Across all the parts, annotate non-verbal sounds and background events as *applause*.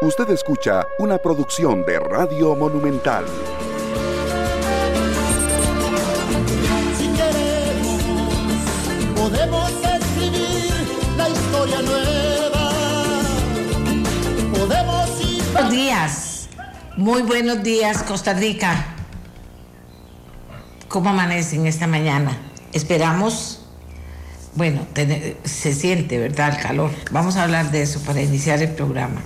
Usted escucha una producción de Radio Monumental. Si queremos, podemos escribir la historia nueva. Podemos ir. Buenos días, muy buenos días Costa Rica. ¿Cómo amanecen esta mañana? Esperamos, bueno, se siente, ¿verdad? El calor. Vamos a hablar de eso para iniciar el programa.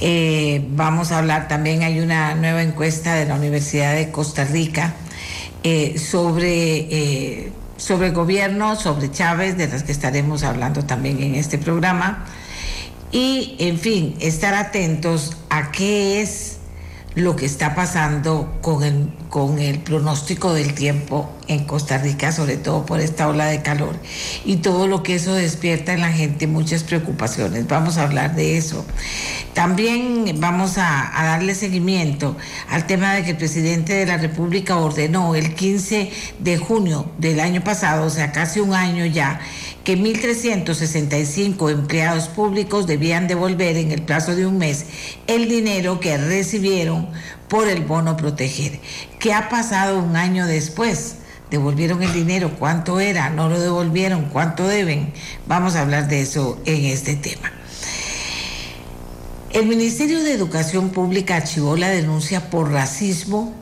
Eh, vamos a hablar también, hay una nueva encuesta de la Universidad de Costa Rica eh, sobre, eh, sobre gobierno, sobre Chávez, de las que estaremos hablando también en este programa. Y, en fin, estar atentos a qué es lo que está pasando con el, con el pronóstico del tiempo en Costa Rica, sobre todo por esta ola de calor y todo lo que eso despierta en la gente, muchas preocupaciones. Vamos a hablar de eso. También vamos a, a darle seguimiento al tema de que el presidente de la República ordenó el 15 de junio del año pasado, o sea, casi un año ya, que 1.365 empleados públicos debían devolver en el plazo de un mes el dinero que recibieron por el bono proteger. ¿Qué ha pasado un año después? ¿Devolvieron el dinero? ¿Cuánto era? ¿No lo devolvieron? ¿Cuánto deben? Vamos a hablar de eso en este tema. El Ministerio de Educación Pública archivó la denuncia por racismo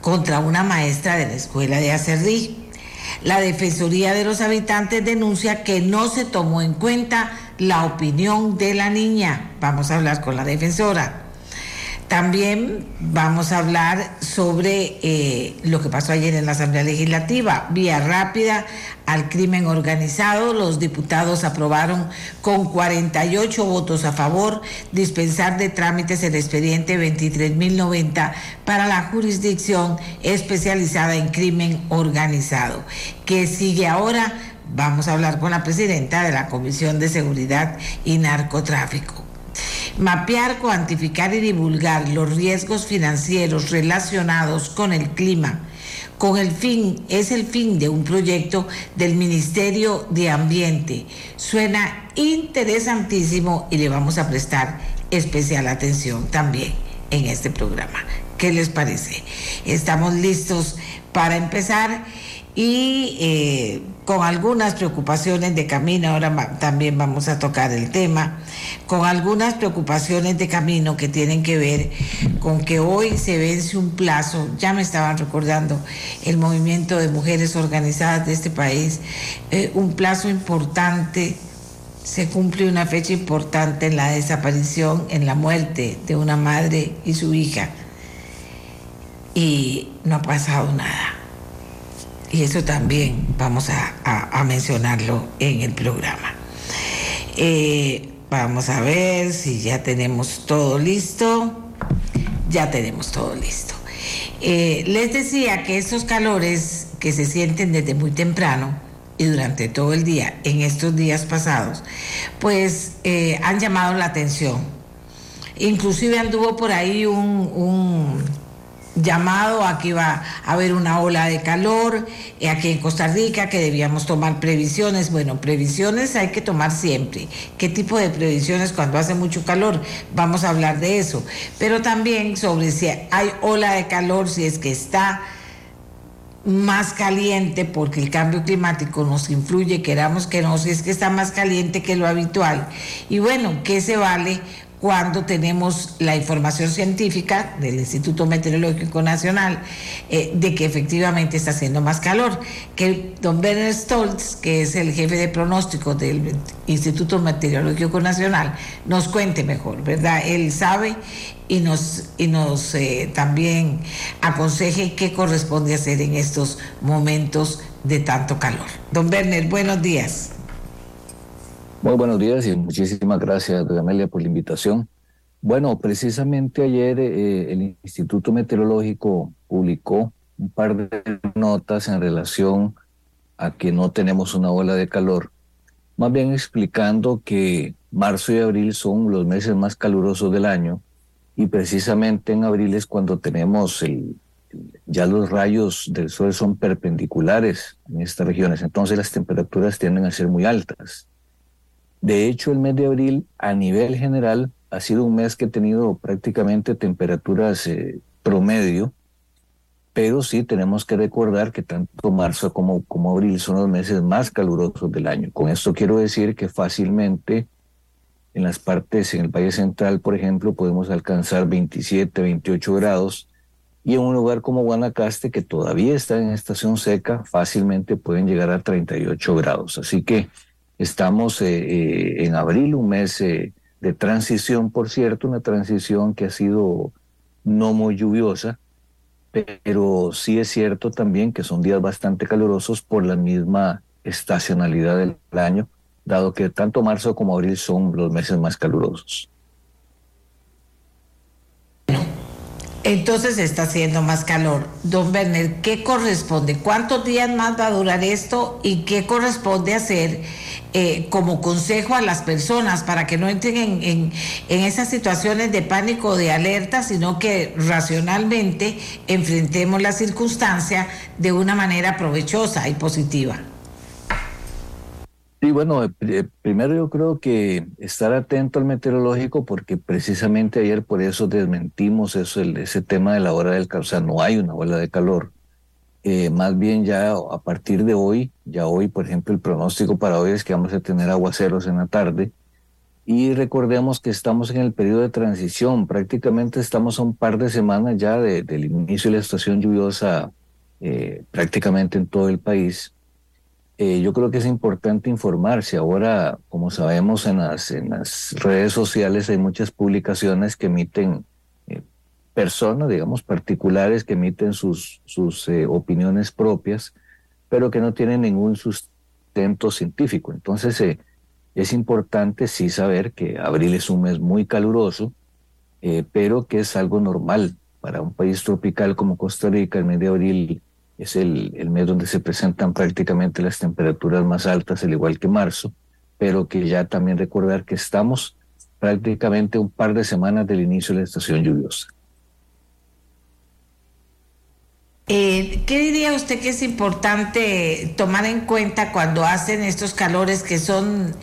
contra una maestra de la escuela de Acerrí. La Defensoría de los Habitantes denuncia que no se tomó en cuenta la opinión de la niña. Vamos a hablar con la defensora. También vamos a hablar sobre eh, lo que pasó ayer en la Asamblea Legislativa. Vía rápida al crimen organizado. Los diputados aprobaron con 48 votos a favor dispensar de trámites el expediente 23.090 para la jurisdicción especializada en crimen organizado. ¿Qué sigue ahora? Vamos a hablar con la presidenta de la Comisión de Seguridad y Narcotráfico. Mapear, cuantificar y divulgar los riesgos financieros relacionados con el clima, con el fin, es el fin de un proyecto del Ministerio de Ambiente. Suena interesantísimo y le vamos a prestar especial atención también en este programa. ¿Qué les parece? Estamos listos para empezar y eh, con algunas preocupaciones de camino, ahora también vamos a tocar el tema, con algunas preocupaciones de camino que tienen que ver con que hoy se vence un plazo, ya me estaban recordando el movimiento de mujeres organizadas de este país, eh, un plazo importante, se cumple una fecha importante en la desaparición, en la muerte de una madre y su hija, y no ha pasado nada. Y eso también vamos a, mencionarlo en el programa. Eh, vamos a ver si ya tenemos todo listo. Ya tenemos todo listo. Eh, les decía que estos calores que se sienten desde muy temprano y durante todo el día, en estos días pasados, pues eh, han llamado la atención. Inclusive anduvo por ahí un llamado a que iba a haber una ola de calor eh, aquí en Costa Rica, que debíamos tomar previsiones. Bueno, previsiones hay que tomar siempre. ¿Qué tipo de previsiones cuando hace mucho calor? Vamos a hablar de eso. Pero también sobre si hay ola de calor, si es que está más caliente porque el cambio climático nos influye, queramos que no, si es que está más caliente que lo habitual. Y bueno, ¿qué se vale cuando tenemos la información científica del Instituto Meteorológico Nacional eh, de que efectivamente está haciendo más calor? Que don Werner Stoltz, que es el jefe de pronóstico del Instituto Meteorológico Nacional, nos cuente mejor, ¿verdad? Él sabe y nos, y nos eh, también aconseje qué corresponde hacer en estos momentos de tanto calor. Don Werner, buenos días. Muy buenos días y muchísimas gracias, Amelia, por la invitación. Bueno, precisamente ayer eh, el Instituto Meteorológico publicó un par de notas en relación a que no tenemos una ola de calor, más bien explicando que marzo y abril son los meses más calurosos del año y precisamente en abril es cuando tenemos el, ya los rayos del sol son perpendiculares en estas regiones, entonces las temperaturas tienden a ser muy altas. De hecho, el mes de abril a nivel general ha sido un mes que ha tenido prácticamente temperaturas eh, promedio, pero sí tenemos que recordar que tanto marzo como, como abril son los meses más calurosos del año. Con esto quiero decir que fácilmente en las partes, en el Valle Central, por ejemplo, podemos alcanzar 27, 28 grados, y en un lugar como Guanacaste, que todavía está en estación seca, fácilmente pueden llegar a 38 grados. Así que estamos eh, eh, en abril, un mes eh, de transición, por cierto, una transición que ha sido no muy lluviosa, pero sí es cierto también que son días bastante calurosos por la misma estacionalidad del año, dado que tanto marzo como abril son los meses más calurosos. Entonces está haciendo más calor. Don Werner, ¿qué corresponde? ¿Cuántos días más va a durar esto y qué corresponde hacer eh, como consejo a las personas para que no entren en, esas situaciones de pánico o de alerta, sino que racionalmente enfrentemos la circunstancia de una manera provechosa y positiva? Sí, bueno, primero yo creo que estar atento al meteorológico porque precisamente ayer por eso desmentimos eso, el, ese tema de la hora del calor, o sea, no hay una ola de calor. Eh, más bien ya a partir de hoy, ya hoy, por ejemplo, el pronóstico para hoy es que vamos a tener aguaceros en la tarde y recordemos que estamos en el periodo de transición, prácticamente estamos a un par de semanas ya del inicio de la estación lluviosa eh, prácticamente en todo el país eh, yo creo que es importante informarse. Ahora, como sabemos, en las, redes sociales hay muchas publicaciones que emiten eh, personas, digamos, particulares que emiten sus, sus eh, opiniones propias, pero que no tienen ningún sustento científico. Entonces, es importante sí saber que abril es un mes muy caluroso, pero que es algo normal para un país tropical como Costa Rica. El mes de abril es el, el, mes donde se presentan prácticamente las temperaturas más altas, al igual que marzo, pero que ya también recordar que estamos prácticamente un par de semanas del inicio de la estación lluviosa. Eh, ¿Qué diría usted que es importante tomar en cuenta cuando hacen estos calores que son,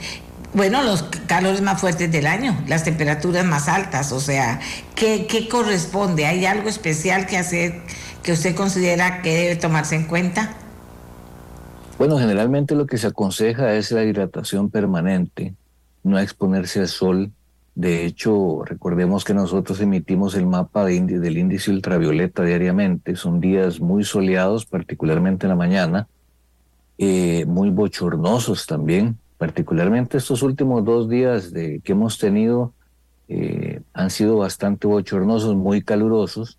bueno, los calores más fuertes del año, las temperaturas más altas? O sea, ¿qué, qué corresponde? ¿Hay algo especial que hacer? Que usted considera que debe tomarse en cuenta? Bueno, generalmente lo que se aconseja es la hidratación permanente, no exponerse al sol. De hecho, recordemos que nosotros emitimos el mapa del índice ultravioleta diariamente. Son días muy soleados, particularmente en la mañana, eh, muy bochornosos también. Particularmente estos últimos dos días de, que hemos tenido eh, han sido bastante bochornosos, muy calurosos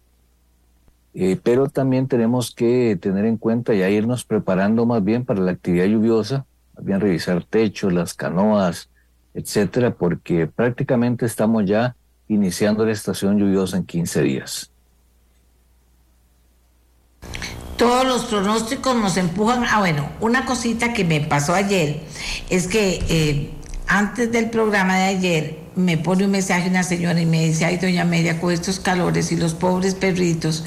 eh, pero también tenemos que tener en cuenta ya irnos preparando más bien para la actividad lluviosa, más bien revisar techos, las canoas, etcétera, porque prácticamente estamos ya iniciando la estación lluviosa en 15 días. Todos los pronósticos nos empujan. Ah, bueno, una cosita que me pasó ayer es que eh, antes del programa de ayer me pone un mensaje una señora y me dice, ay, doña Media, con estos calores y los pobres perritos,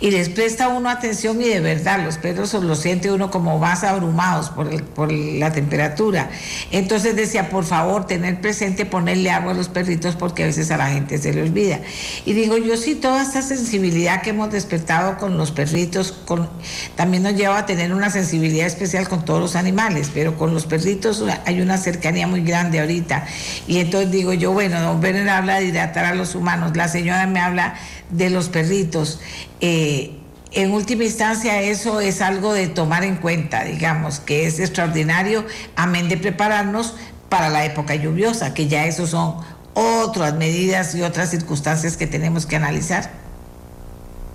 y les presta uno atención y de verdad los perros los siente uno como más abrumados por, el, por la temperatura. Entonces decía, por favor, tener presente ponerle agua a los perritos porque a veces a la gente se le olvida. Y digo, yo sí, toda esta sensibilidad que hemos despertado con los perritos, con, también nos lleva a tener una sensibilidad especial con todos los animales, pero con los perritos hay una cercanía muy grande ahorita. Y entonces digo yo, bueno, don Werner habla de hidratar a los humanos, la señora me habla de los perritos. Eh, en última instancia, eso es algo de tomar en cuenta, digamos, que es extraordinario, amén de prepararnos para la época lluviosa, que ya eso son otras medidas y otras circunstancias que tenemos que analizar.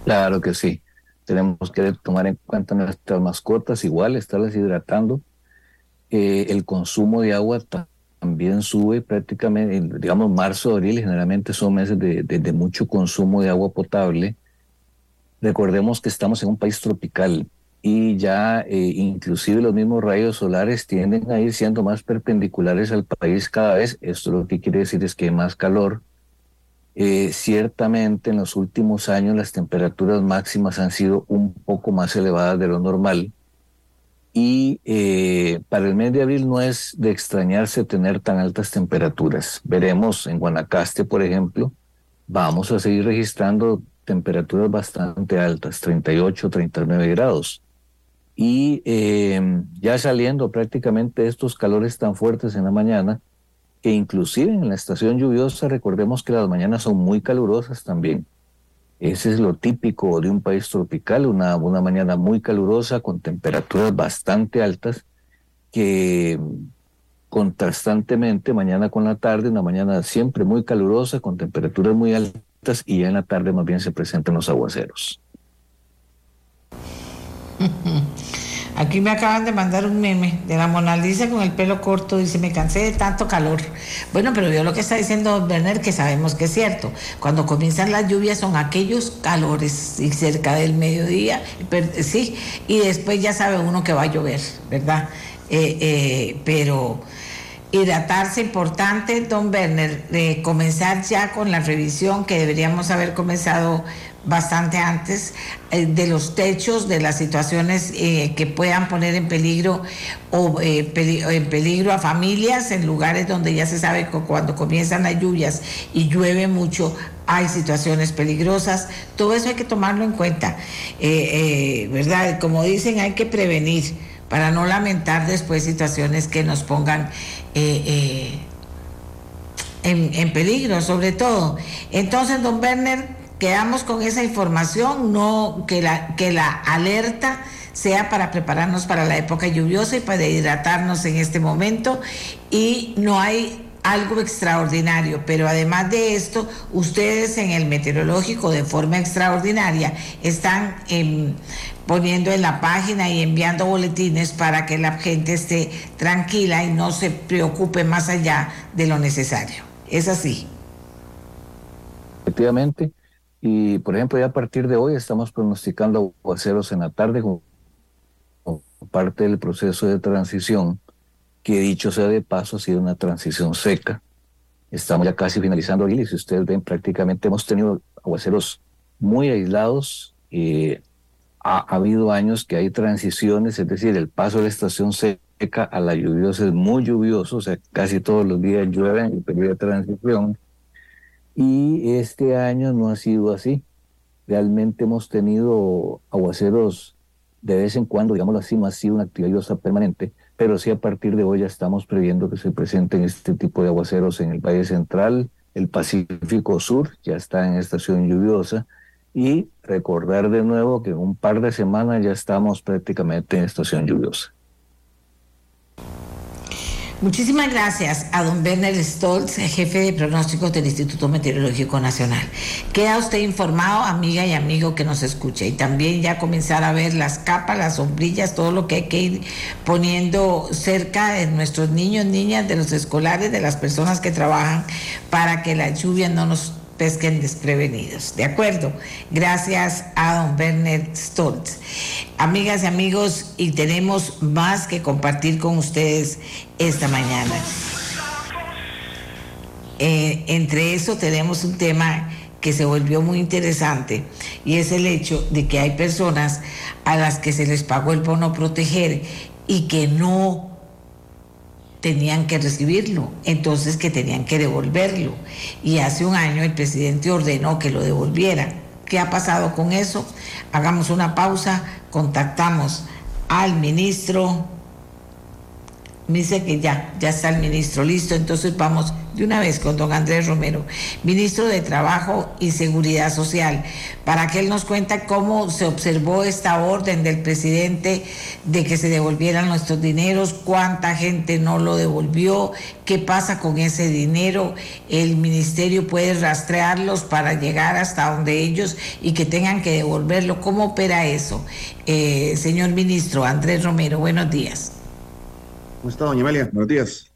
Claro que sí. Tenemos que tomar en cuenta nuestras mascotas, igual, estarlas hidratando. Eh, el consumo de agua también sube prácticamente, digamos, marzo, abril, generalmente son meses de, de, mucho consumo de agua potable. Recordemos que estamos en un país tropical y ya eh, inclusive los mismos rayos solares tienden a ir siendo más perpendiculares al país cada vez. Esto lo que quiere decir es que hay más calor. Eh, ciertamente en los últimos años las temperaturas máximas han sido un poco más elevadas de lo normal y eh, para el mes de abril no es de extrañarse tener tan altas temperaturas. Veremos en Guanacaste, por ejemplo, vamos a seguir registrando temperaturas bastante altas, 38, 39 grados. Y eh, ya saliendo prácticamente estos calores tan fuertes en la mañana, que inclusive en la estación lluviosa, recordemos que las mañanas son muy calurosas también. Ese es lo típico de un país tropical, una, una mañana muy calurosa con temperaturas bastante altas que contrastantemente mañana con la tarde, una mañana siempre muy calurosa con temperaturas muy altas y ya en la tarde más bien se presentan los aguaceros. *laughs* Aquí me acaban de mandar un meme de la Mona Lisa con el pelo corto. Dice, me cansé de tanto calor. Bueno, pero yo lo que está diciendo Werner, que sabemos que es cierto. Cuando comienzan las lluvias son aquellos calores y cerca del mediodía, sí, y después ya sabe uno que va a llover, ¿verdad? Eh, eh, pero hidratarse importante, don Werner, de comenzar ya con la revisión que deberíamos haber comenzado bastante antes eh, de los techos, de las situaciones eh, que puedan poner en peligro o eh, en peligro a familias en lugares donde ya se sabe que cuando comienzan las lluvias y llueve mucho hay situaciones peligrosas. Todo eso hay que tomarlo en cuenta, ¿verdad? Como dicen, hay que prevenir para no lamentar después situaciones que nos pongan en, en peligro, sobre todo. Entonces, don Werner, quedamos con esa información, no que la, que la alerta sea para prepararnos para la época lluviosa y para hidratarnos en este momento y no hay algo extraordinario, pero además de esto, ustedes en el meteorológico de forma extraordinaria están em, poniendo en la página y enviando boletines para que la gente esté tranquila y no se preocupe más allá de lo necesario. Es así. Efectivamente, y por ejemplo, ya a partir de hoy estamos pronosticando aguaceros en la tarde como parte del proceso de transición, que dicho sea de paso, ha sido una transición seca. Estamos ya casi finalizando abril y si ustedes ven, prácticamente hemos tenido aguaceros muy aislados. ha, ha, habido años que hay transiciones, es decir, el paso de la estación seca a la lluviosa es muy lluvioso, o sea, casi todos los días llueve en el periodo de transición y este año no ha sido así. Realmente hemos tenido aguaceros de vez en cuando, digámoslo así, no ha sido una actividad lluviosa permanente, pero sí a partir de hoy ya estamos previendo que se presenten este tipo de aguaceros en el Valle Central, el Pacífico Sur, ya está en estación lluviosa, y recordar de nuevo que en un par de semanas ya estamos prácticamente en estación lluviosa. Muchísimas gracias a don Werner Stoltz, jefe de pronósticos del Instituto Meteorológico Nacional. Queda usted informado, amiga y amigo que nos escucha, y también ya comenzar a ver las capas, las sombrillas, todo lo que hay que ir poniendo cerca de nuestros niños, niñas, de los escolares, de las personas que trabajan, para que la lluvia no nos pesquen desprevenidos. ¿De acuerdo? Gracias a don Werner Stoltz. Amigas y amigos, y tenemos más que compartir con ustedes esta mañana. Eh, entre eso tenemos un tema que se volvió muy interesante y es el hecho de que hay personas a las que se les pagó el bono proteger y que no tenían que recibirlo, entonces que tenían que devolverlo. Y hace un año el presidente ordenó que lo devolvieran. ¿Qué ha pasado con eso? Hagamos una pausa, contactamos al ministro. Me dice que ya, ya está el ministro listo, entonces vamos de una vez con don Andrés Romero, ministro de Trabajo y Seguridad Social, para que él nos cuente cómo se observó esta orden del presidente de que se devolvieran nuestros dineros, cuánta gente no lo devolvió, qué pasa con ese dinero, el ministerio puede rastrearlos para llegar hasta donde ellos y que tengan que devolverlo, ¿cómo opera eso? Eh, señor ministro Andrés Romero, buenos días. ¿Cómo está, doña Amelia? Buenos días.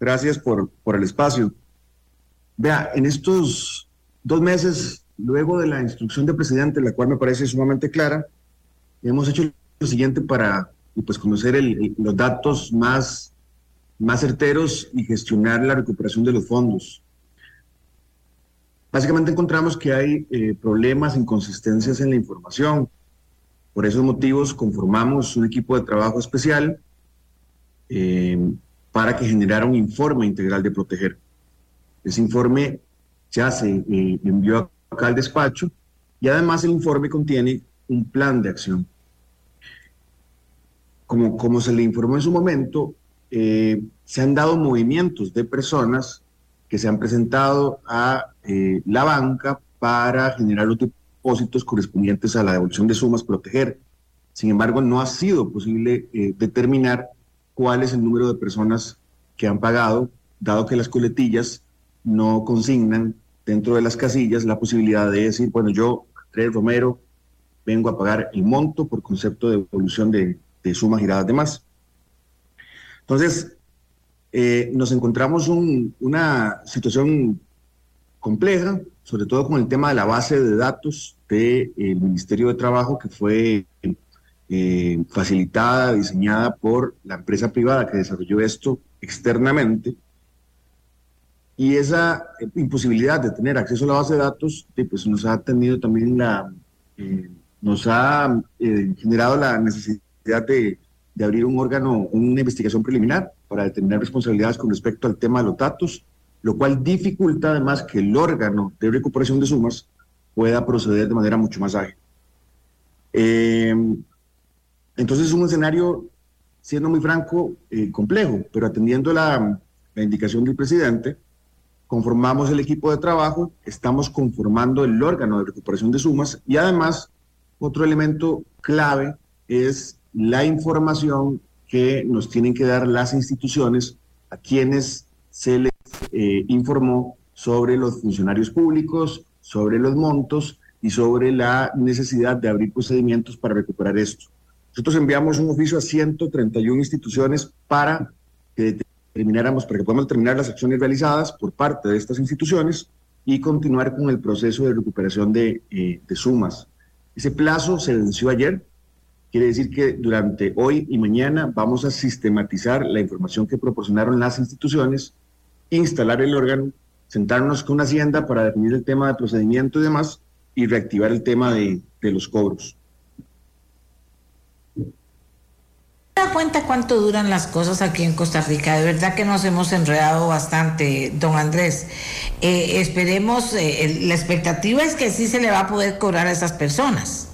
Gracias por, por el espacio. Vea, en estos dos meses, luego de la instrucción del presidente, la cual me parece sumamente clara, hemos hecho lo siguiente para pues, conocer los datos más, más certeros y gestionar la recuperación de los fondos. Básicamente encontramos que hay eh, problemas, inconsistencias en la información. Por esos motivos conformamos un equipo de trabajo especial eh, para que generara un informe integral de proteger. Ese informe ya se eh, envió acá al despacho y además el informe contiene un plan de acción. Como, como se le informó en su momento, eh, se han dado movimientos de personas que se han presentado a la banca para generar los depósitos correspondientes a la devolución de sumas, proteger. Sin embargo, no ha sido posible determinar cuál es el número de personas que han pagado, dado que las coletillas no consignan dentro de las casillas la posibilidad de decir, bueno, yo, Andrés Romero, vengo a pagar el monto por concepto de devolución de, de sumas giradas de más. Entonces, eh, nos encontramos un, una situación compleja, sobre todo con el tema de la base de datos del Ministerio de Trabajo, que fue eh, facilitada, diseñada por la empresa privada que desarrolló esto externamente. Y esa imposibilidad de tener acceso a la base de datos, pues nos ha tenido también la, eh, nos ha eh, generado la necesidad de, de, abrir un órgano, una investigación preliminar para determinar responsabilidades con respecto al tema de los datos, lo cual dificulta además que el órgano de recuperación de sumas pueda proceder de manera mucho más ágil. Eh, entonces es un escenario, siendo muy franco, eh, complejo, pero atendiendo la, la indicación del presidente, conformamos el equipo de trabajo, estamos conformando el órgano de recuperación de sumas y además otro elemento clave es la información que nos tienen que dar las instituciones a quienes se les eh, informó sobre los funcionarios públicos, sobre los montos y sobre la necesidad de abrir procedimientos para recuperar esto. Nosotros enviamos un oficio a 131 instituciones para que determináramos, para que podamos determinar las acciones realizadas por parte de estas instituciones y continuar con el proceso de recuperación de, eh, de sumas. Ese plazo se venció ayer, quiere decir que durante hoy y mañana vamos a sistematizar la información que proporcionaron las instituciones, instalar el órgano, sentarnos con Hacienda para definir el tema de procedimiento y demás y reactivar el tema de, de los cobros. Da cuenta cuánto duran las cosas aquí en Costa Rica. De verdad que nos hemos enredado bastante, don Andrés. Eh, esperemos, eh, la expectativa es que sí se le va a poder cobrar a esas personas.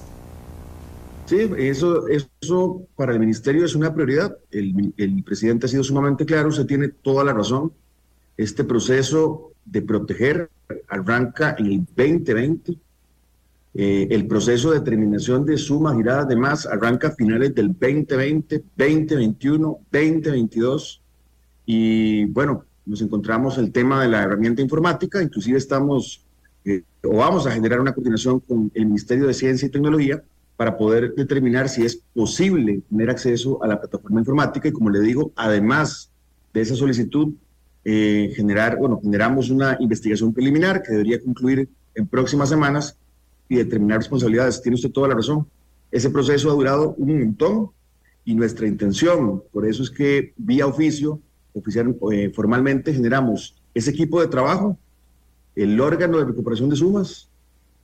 Sí, eso, eso para el ministerio es una prioridad. El, presidente ha sido sumamente claro, usted tiene toda la razón. Este proceso de proteger arranca en el 2020 eh, el proceso de determinación de sumas giradas de más arranca a finales del 2020, 2021, 2022 y bueno, nos encontramos el tema de la herramienta informática, inclusive estamos eh, o vamos a generar una coordinación con el Ministerio de Ciencia y Tecnología para poder determinar si es posible tener acceso a la plataforma informática. Y como le digo, además de esa solicitud, eh, generar, bueno, generamos una investigación preliminar que debería concluir en próximas semanas y determinar responsabilidades. Tiene usted toda la razón. Ese proceso ha durado un montón y nuestra intención, por eso es que vía oficio, oficial, eh, formalmente generamos ese equipo de trabajo, el órgano de recuperación de sumas.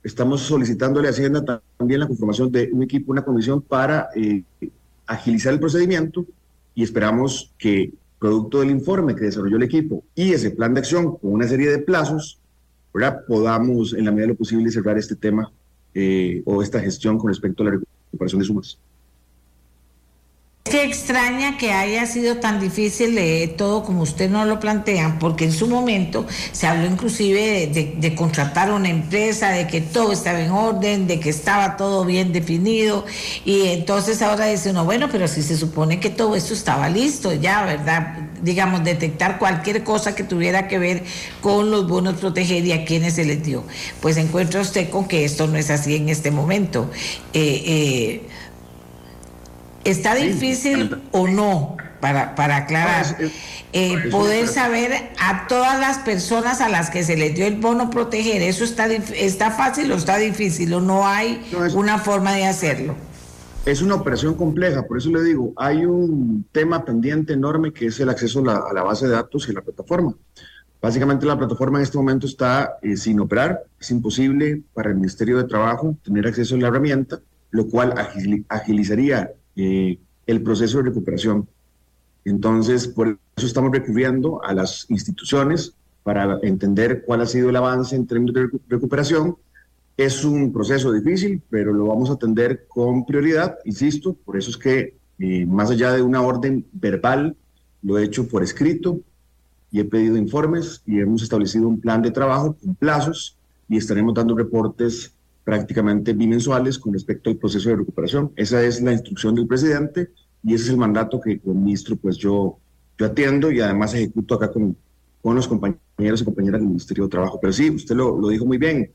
Estamos solicitándole a Hacienda también la conformación de un equipo, una comisión para eh, agilizar el procedimiento y esperamos que, producto del informe que desarrolló el equipo y ese plan de acción con una serie de plazos, podamos en la medida de lo posible cerrar este tema eh, o esta gestión con respecto a la recuperación de sumas. Qué extraña que haya sido tan difícil eh, todo como usted no lo plantean, porque en su momento se habló inclusive de, de, contratar una empresa, de que todo estaba en orden, de que estaba todo bien definido, y entonces ahora dice uno, bueno, pero si se supone que todo esto estaba listo ya, ¿verdad? Digamos, detectar cualquier cosa que tuviera que ver con los bonos proteger y a quienes se les dio. Pues encuentra usted con que esto no es así en este momento. Eh, eh, ¿Está difícil sí, o no? Para, para aclarar, no, es, es, eh, poder saber a todas las personas a las que se les dio el bono proteger, ¿eso está, está fácil o está difícil o no hay no, una forma de hacerlo? Es una operación compleja, por eso le digo, hay un tema pendiente enorme que es el acceso a la, a la base de datos y la plataforma. Básicamente la plataforma en este momento está eh, sin operar, es imposible para el Ministerio de Trabajo tener acceso a la herramienta lo cual agilizaría eh, el proceso de recuperación. Entonces, por eso estamos recurriendo a las instituciones para entender cuál ha sido el avance en términos de recuperación. Es un proceso difícil, pero lo vamos a atender con prioridad, insisto, por eso es que eh, más allá de una orden verbal, lo he hecho por escrito y he pedido informes y hemos establecido un plan de trabajo con plazos y estaremos dando reportes prácticamente bimensuales con respecto al proceso de recuperación. Esa es la instrucción del presidente y ese es el mandato que como ministro pues yo, yo atiendo y además ejecuto acá con, con los compañeros y compañeras del Ministerio de Trabajo. Pero sí, usted lo, lo dijo muy bien,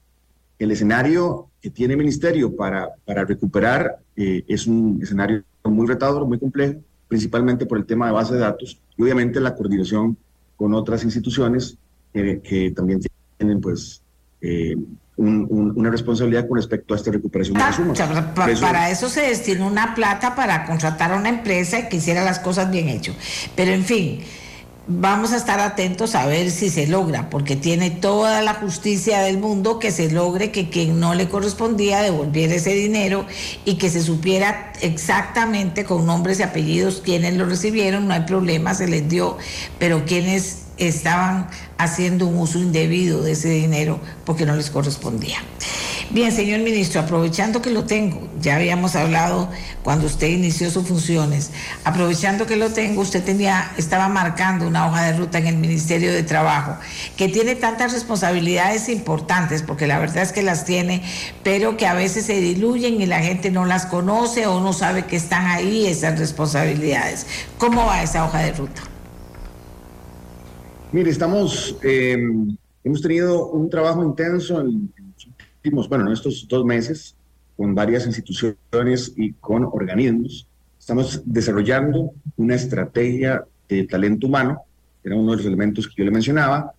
el escenario que tiene el Ministerio para, para recuperar eh, es un escenario muy retador, muy complejo, principalmente por el tema de base de datos y obviamente la coordinación con otras instituciones que también tienen pues eh, una responsabilidad con respecto a esta recuperación de sumas. para eso se destina una plata para contratar a una empresa que hiciera las cosas bien hechas. Pero en fin, vamos a estar atentos a ver si se logra, porque tiene toda la justicia del mundo que se logre que quien no le correspondía devolviera ese dinero y que se supiera exactamente con nombres y apellidos quiénes lo recibieron, no hay problema, se les dio, pero quienes estaban haciendo un uso indebido de ese dinero porque no les correspondía. Bien, señor ministro, aprovechando que lo tengo, ya habíamos hablado cuando usted inició sus funciones, aprovechando que lo tengo, usted tenía, estaba marcando una hoja de ruta en el Ministerio de Trabajo, que tiene tantas responsabilidades importantes, porque la verdad es que las tiene, pero que a veces se diluyen y la gente no las conoce o no sabe que están ahí esas responsabilidades. ¿Cómo va esa hoja de ruta? Mire, estamos, em, hemos tenido un trabajo intenso en, los últimos, bueno, en estos dos meses, con varias instituciones y con organismos. Estamos desarrollando una estrategia de talento humano, que era uno de los elementos que yo le mencionaba,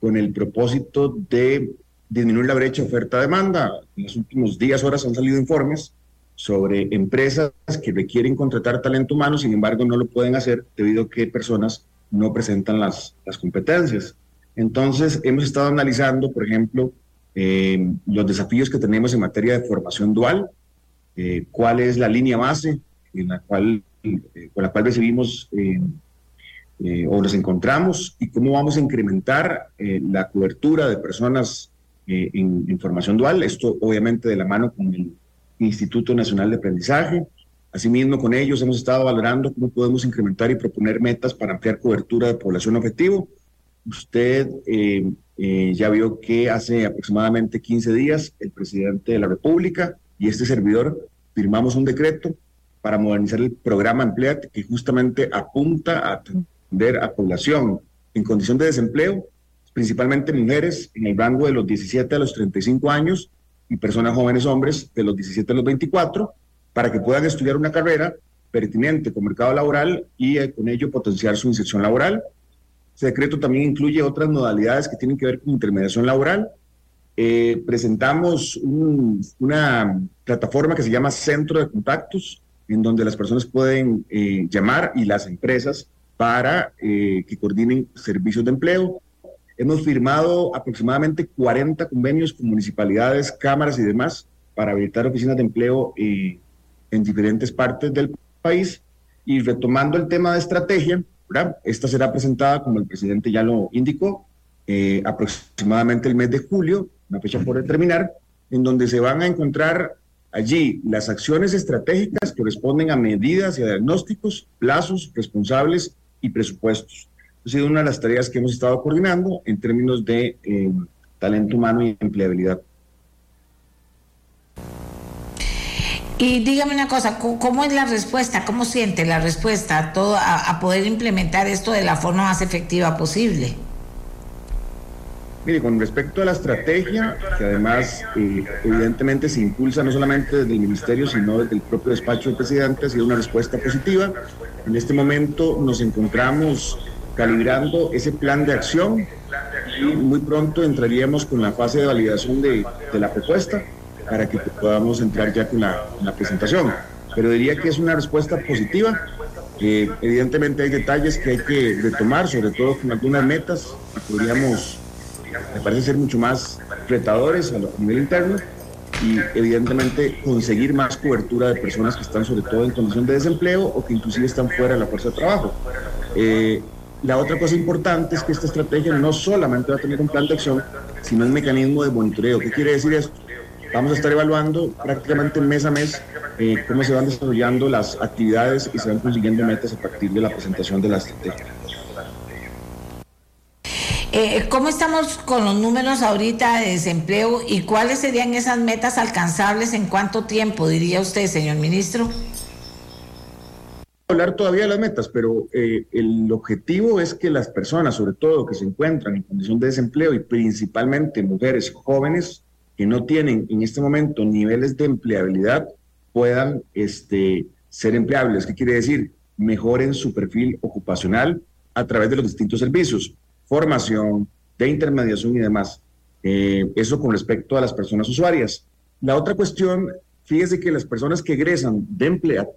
con el propósito de disminuir la brecha oferta-demanda. En los últimos días, horas han salido informes sobre empresas que requieren contratar talento humano, sin embargo no lo pueden hacer debido a que personas no presentan las, las competencias. Entonces, hemos estado analizando, por ejemplo, eh, los desafíos que tenemos en materia de formación dual, eh, cuál es la línea base en la cual, eh, con la cual recibimos o nos encontramos y cómo vamos a incrementar la cobertura de personas en, en, formación dual. Esto obviamente de la mano con el Instituto Nacional de Aprendizaje, Asimismo, con ellos hemos estado valorando cómo podemos incrementar y proponer metas para ampliar cobertura de población objetivo. Usted eh, eh, ya vio que hace aproximadamente 15 días el presidente de la República y este servidor firmamos un decreto para modernizar el programa Empleate que justamente apunta a atender a población en condición de desempleo, principalmente mujeres en el rango de los 17 a los 35 años y personas jóvenes hombres de los 17 a los 24 para que puedan estudiar una carrera pertinente con mercado laboral y eh, con ello potenciar su inserción laboral. Ese decreto también incluye otras modalidades que tienen que ver con intermediación laboral. Eh, presentamos una plataforma que se llama Centro de Contactos, en donde las personas pueden eh, llamar y las empresas para que coordinen servicios de empleo. Hemos firmado aproximadamente 40 convenios con municipalidades, cámaras y demás para habilitar oficinas de empleo en diferentes partes del país. Y retomando el tema de estrategia, esta será presentada, como el presidente ya lo indicó, eh, aproximadamente el mes de julio, una fecha por determinar, en donde se van a encontrar allí las acciones estratégicas que responden a medidas y a diagnósticos, plazos, responsables y presupuestos. Ha sido una de las tareas que hemos estado coordinando en términos de eh, talento humano y empleabilidad. Y dígame una cosa, ¿cómo es la respuesta? ¿Cómo siente la respuesta a, todo, a, poder implementar esto de la forma más efectiva posible? Mire, con respecto a la estrategia, que además eh, evidentemente se impulsa no solamente desde el Ministerio, sino desde el propio despacho del presidente, ha sido una respuesta positiva. En este momento nos encontramos calibrando ese plan de acción y muy pronto entraríamos con la fase de validación de, de la propuesta para que podamos entrar ya con la, presentación. Pero diría que es una respuesta positiva. que evidentemente hay detalles que hay que retomar, sobre todo con algunas metas que podríamos, me parece ser mucho más retadores a, nivel interno, y evidentemente conseguir más cobertura de personas que están sobre todo en condición de desempleo o que inclusive están fuera de la fuerza de trabajo. Eh, la otra cosa importante es que esta estrategia no solamente va a tener un plan de acción, sino un mecanismo de monitoreo. ¿Qué quiere decir esto? Vamos a estar evaluando prácticamente mes a mes eh, cómo se van desarrollando las actividades y se van consiguiendo metas a partir de la presentación de la estrategia. Eh, ¿Cómo estamos con los números ahorita de desempleo y cuáles serían esas metas alcanzables en cuánto tiempo, diría usted, señor ministro? hablar todavía de las metas, pero eh, el objetivo es que las personas, sobre todo que se encuentran en condición de desempleo y principalmente mujeres jóvenes que no tienen en este momento niveles de empleabilidad, puedan este, ser empleables. ¿Qué quiere decir? Mejoren su perfil ocupacional a través de los distintos servicios, formación, de intermediación y demás. Eh, eso con respecto a las personas usuarias. La otra cuestión, fíjese que las personas que egresan de empleado,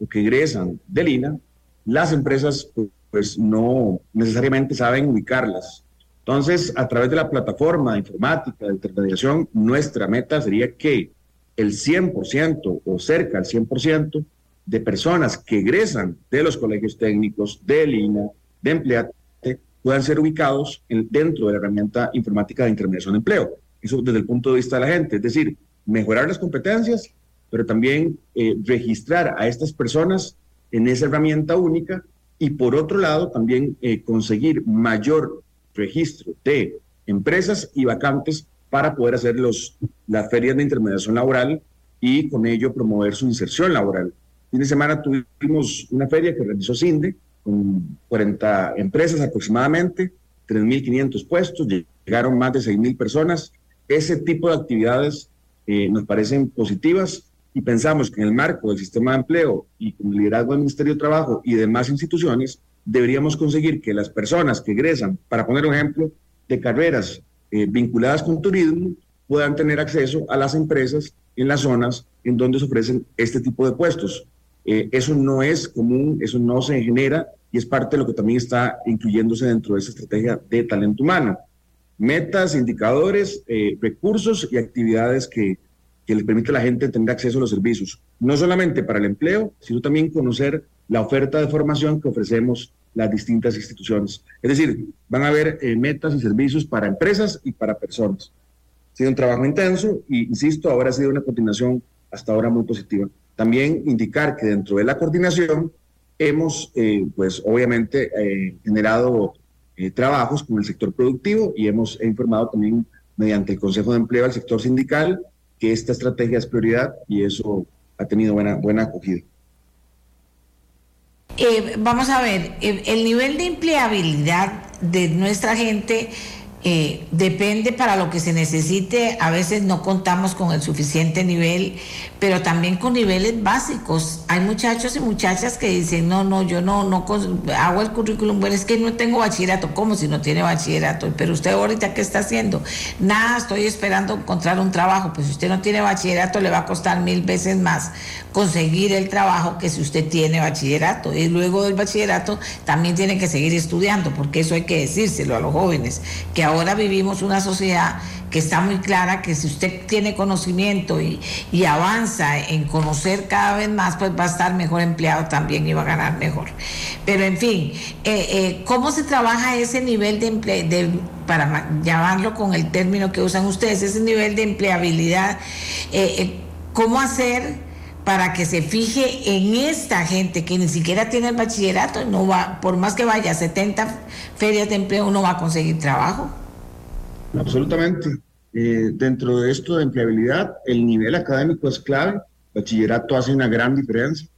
o que egresan del INA, las empresas pues no necesariamente saben ubicarlas. Entonces, a través de la plataforma informática de intermediación, nuestra meta sería que el 100% o cerca del 100% de personas que egresan de los colegios técnicos, del INA, de empleate, puedan ser ubicados dentro de la herramienta informática de intermediación de empleo. Eso desde el punto de vista de la gente, es decir, mejorar las competencias pero también eh, registrar a estas personas en esa herramienta única y por otro lado también eh, conseguir mayor registro de empresas y vacantes para poder hacer los, las ferias de intermediación laboral y con ello promover su inserción laboral. Fin de semana tuvimos una feria que realizó CINDE con 40 empresas aproximadamente, 3.500 puestos, llegaron más de 6.000 personas. Ese tipo de actividades eh, nos parecen positivas y pensamos que en el marco del sistema de empleo y con el liderazgo del Ministerio de Trabajo y demás instituciones, deberíamos conseguir que las personas que egresan, para poner un ejemplo, de carreras eh, vinculadas con turismo, puedan tener acceso a las empresas en las zonas en donde se ofrecen este tipo de puestos. Eh, eso no es común, eso no se genera y es parte de lo que también está incluyéndose dentro de esa estrategia de talento humano. Metas, indicadores, eh, recursos y actividades que que le permite a la gente tener acceso a los servicios, no solamente para el empleo, sino también conocer la oferta de formación que ofrecemos las distintas instituciones. Es decir, van a haber eh, metas y servicios para empresas y para personas. Ha sido un trabajo intenso y, insisto, ahora ha sido una coordinación hasta ahora muy positiva. También indicar que dentro de la coordinación hemos, eh, pues obviamente, eh, generado trabajos con el sector productivo y hemos informado también mediante el Consejo de Empleo al sector sindical que esta estrategia es prioridad y eso ha tenido buena, buena acogida. Eh, vamos a ver, el nivel de empleabilidad de nuestra gente eh, depende para lo que se necesite, a veces no contamos con el suficiente nivel, pero también con niveles básicos. Hay muchachos y muchachas que dicen, no, no, yo no, no hago el currículum, bueno, es que no tengo bachillerato, ¿cómo si no tiene bachillerato? Pero usted ahorita, ¿qué está haciendo? Nada, estoy esperando encontrar un trabajo, pues si usted no tiene bachillerato le va a costar mil veces más conseguir el trabajo que si usted tiene bachillerato. Y luego del bachillerato también tiene que seguir estudiando, porque eso hay que decírselo a los jóvenes, que ahora vivimos una sociedad que está muy clara que si usted tiene conocimiento y, avanza en conocer cada vez más, pues va a estar mejor empleado también y va a ganar mejor. Pero en fin, eh, eh, ¿cómo se trabaja ese nivel de, empleo, para llamarlo con el término que usan ustedes, ese nivel de empleabilidad? Eh, ¿Cómo hacer? para que se fije en esta gente que ni siquiera tiene el bachillerato, no va, por más que vaya a 70 ferias de empleo, no va a conseguir trabajo. Absolutamente. Eh, dentro de esto de empleabilidad, el nivel académico es clave. Bachillerato hace una gran diferencia.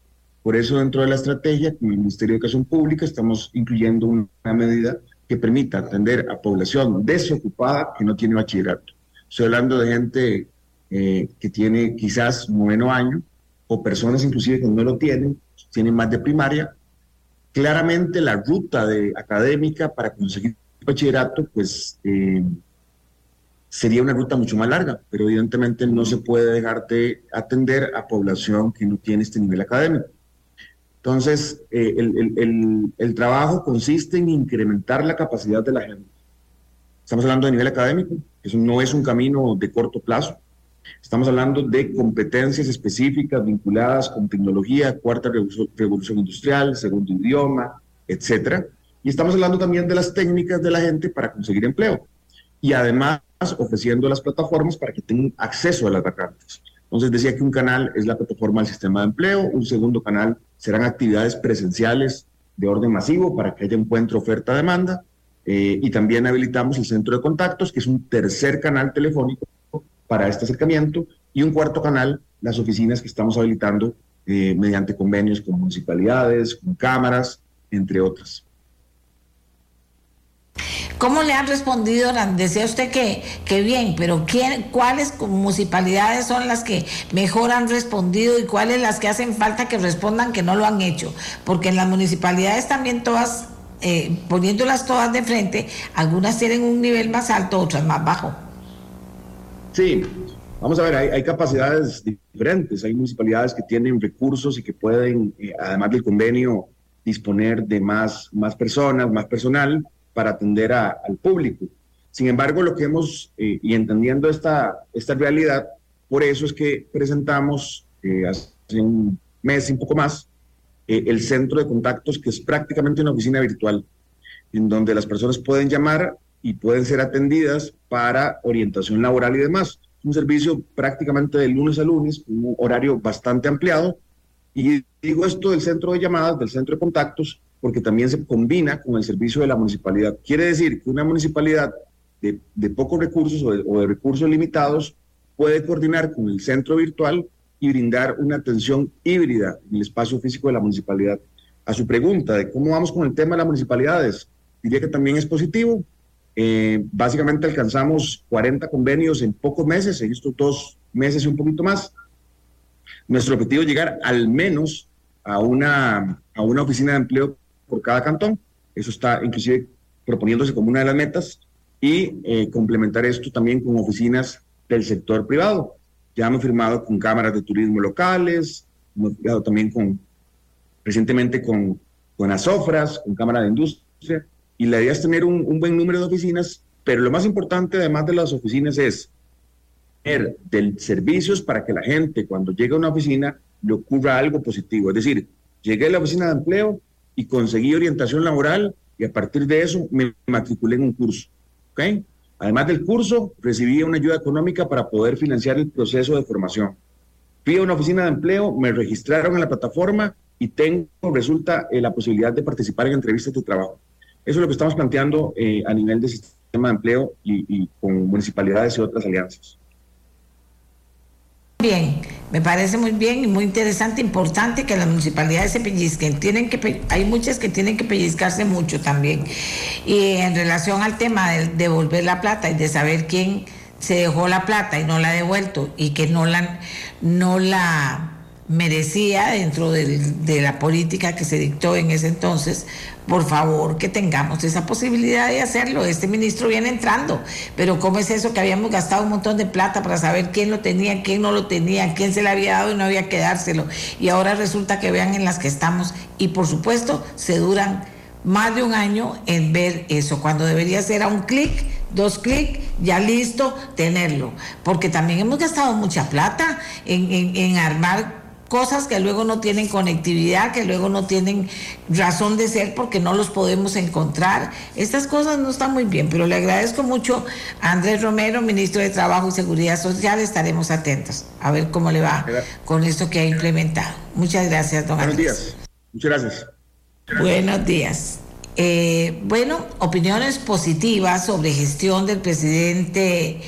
Por eso, dentro de la estrategia, con el Ministerio de Educación Pública, estamos incluyendo una medida que permita atender a población desocupada que no tiene bachillerato. Estoy hablando de gente eh, que tiene quizás noveno año o personas inclusive que no lo tienen, tienen más de primaria. Claramente la ruta de académica para conseguir bachillerato, pues eh, sería una ruta mucho más larga, pero evidentemente no se puede dejar de atender a población que no tiene este nivel académico. Entonces, eh, el, trabajo consiste en incrementar la capacidad de la gente. Estamos hablando de nivel académico, eso no es un camino de corto plazo, Estamos hablando de competencias específicas vinculadas con tecnología, cuarta revolución industrial, segundo idioma, etcétera. Y estamos hablando también de las técnicas de la gente para conseguir empleo. Y además ofreciendo las plataformas para que tengan acceso a las vacantes. Entonces decía que un canal es la plataforma del sistema de empleo, un segundo canal serán actividades presenciales de orden masivo para que haya encuentro oferta-demanda eh, y también habilitamos el centro de contactos, que es un tercer canal telefónico para este acercamiento y un cuarto canal, las oficinas que estamos habilitando eh, mediante convenios con municipalidades, con cámaras, entre otras. ¿Cómo le han respondido? Decía usted que, que bien, pero ¿quién, ¿cuáles municipalidades son las que mejor han respondido y cuáles las que hacen falta que respondan que no lo han hecho? Porque en las municipalidades también todas, eh, poniéndolas todas de frente, algunas tienen un nivel más alto, otras más bajo. Sí, vamos a ver, hay, capacidades diferentes. Hay municipalidades que tienen recursos y que pueden, eh, además del convenio, disponer de más, más personas, más personal para atender al público. Sin embargo, lo que hemos, eh, y entendiendo esta, esta realidad, por eso es que presentamos eh, hace un mes y un poco más eh, el centro de contactos, que es prácticamente una oficina virtual, en donde las personas pueden llamar y pueden ser atendidas para orientación laboral y demás. Un servicio prácticamente de lunes a lunes, un horario bastante ampliado. Y digo esto del centro de llamadas, del centro de contactos, porque también se combina con el servicio de la municipalidad. Quiere decir que una municipalidad de, pocos recursos o de, recursos limitados puede coordinar con el centro virtual y brindar una atención híbrida en el espacio físico de la municipalidad. A su pregunta de cómo vamos con el tema de las municipalidades, diría que también es positivo. Eh, básicamente alcanzamos 40 convenios en pocos meses, en estos dos meses y un poquito más. Nuestro objetivo es llegar al menos a una, a una oficina de empleo por cada cantón. Eso está inclusive proponiéndose como una de las metas y eh, complementar esto también con oficinas del sector privado. Ya hemos firmado con cámaras de turismo locales, hemos firmado también con, recientemente con, con Asofras, con Cámara de Industria, y la idea es tener un, un buen número de oficinas, pero lo más importante además de las oficinas es tener del servicios para que la gente cuando llegue a una oficina le ocurra algo positivo. Es decir, llegué a la oficina de empleo, y conseguí orientación laboral y a partir de eso me matriculé en un curso. ¿okay? Además del curso, recibí una ayuda económica para poder financiar el proceso de formación. Fui a una oficina de empleo, me registraron en la plataforma y tengo, resulta, eh, la posibilidad de participar en entrevistas de trabajo. Eso es lo que estamos planteando eh, a nivel del sistema de empleo y con municipalidades y otras alianzas. Bien, me parece muy bien y muy interesante, importante que las municipalidades se pellizquen. Tienen que, hay muchas que tienen que pellizcarse mucho también. Y en relación al tema de devolver la plata y de saber quién se dejó la plata y no la ha devuelto y que no la, no la merecía dentro de la política que se dictó en ese entonces, por favor que tengamos esa posibilidad de hacerlo. Este ministro viene entrando, pero ¿cómo es eso que habíamos gastado un montón de plata para saber quién lo tenía, quién no lo tenía, quién se le había dado y no había que dárselo? Y ahora resulta que vean en las que estamos y por supuesto se duran más de un año en ver eso, cuando debería ser a un clic, dos clics, ya listo, tenerlo. Porque también hemos gastado mucha plata en, en armar cosas que luego no tienen conectividad, que luego no tienen razón de ser porque no los podemos encontrar. Estas cosas no están muy bien, pero le agradezco mucho a Andrés Romero, ministro de Trabajo y Seguridad Social. Estaremos atentos a ver cómo le va con esto que ha implementado. Muchas gracias, don Buenos días. Muchas gracias. Buenos días. Eh, bueno, opiniones positivas sobre gestión del presidente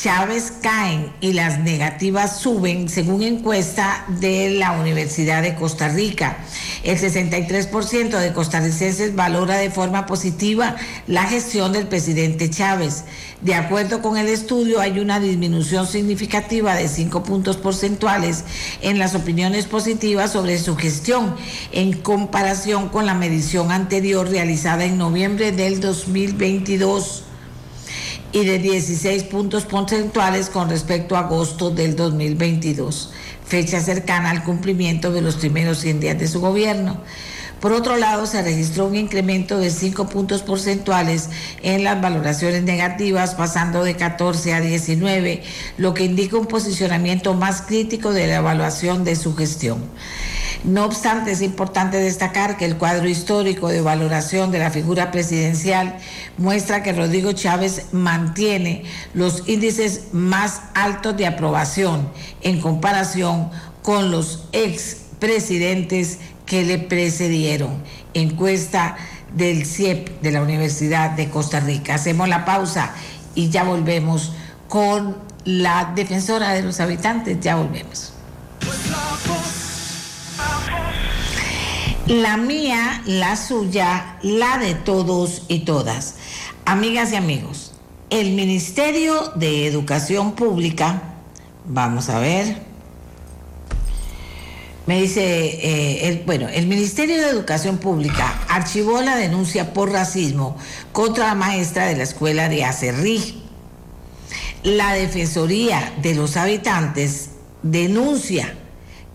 Chávez caen y las negativas suben según encuesta de la Universidad de Costa Rica. El 63% de costarricenses valora de forma positiva la gestión del presidente Chávez. De acuerdo con el estudio, hay una disminución significativa de 5 puntos porcentuales en las opiniones positivas sobre su gestión en comparación con la medición anterior realizada en noviembre del 2022 y de 16 puntos porcentuales con respecto a agosto del 2022, fecha cercana al cumplimiento de los primeros 100 días de su gobierno. Por otro lado, se registró un incremento de 5 puntos porcentuales en las valoraciones negativas, pasando de 14 a 19, lo que indica un posicionamiento más crítico de la evaluación de su gestión. No obstante, es importante destacar que el cuadro histórico de valoración de la figura presidencial muestra que Rodrigo Chávez mantiene los índices más altos de aprobación en comparación con los expresidentes que le precedieron. Encuesta del CIEP de la Universidad de Costa Rica. Hacemos la pausa y ya volvemos con la defensora de los habitantes. Ya volvemos. La mía, la suya, la de todos y todas. Amigas y amigos, el Ministerio de Educación Pública, vamos a ver, me dice, eh, bueno, el Ministerio de Educación Pública archivó la denuncia por racismo contra la maestra de la escuela de Acerrí. La Defensoría de los Habitantes denuncia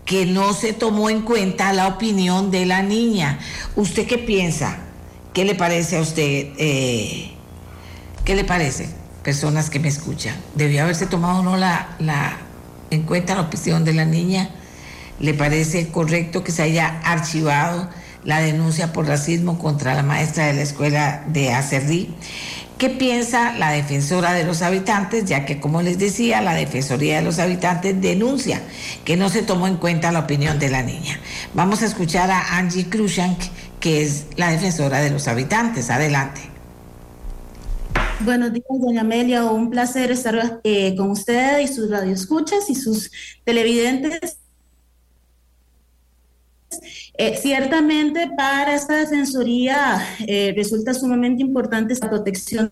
que no se tomó en cuenta la opinión de la niña. ¿Usted qué piensa? ¿Qué le parece a usted? Eh, ¿Qué le parece? Personas que me escuchan. ¿Debió haberse tomado o no la, la, en cuenta la opinión de la niña? ¿Le parece correcto que se haya archivado la denuncia por racismo contra la maestra de la escuela de Acerrí? ¿Qué piensa la defensora de los habitantes? Ya que, como les decía, la Defensoría de los Habitantes denuncia que no se tomó en cuenta la opinión de la niña. Vamos a escuchar a Angie Krushank, que es la defensora de los habitantes. Adelante. Buenos días, doña Amelia. Un placer estar eh, con usted y sus radioescuchas y sus televidentes. Eh, ciertamente para esta defensoría eh, resulta sumamente importante esta protección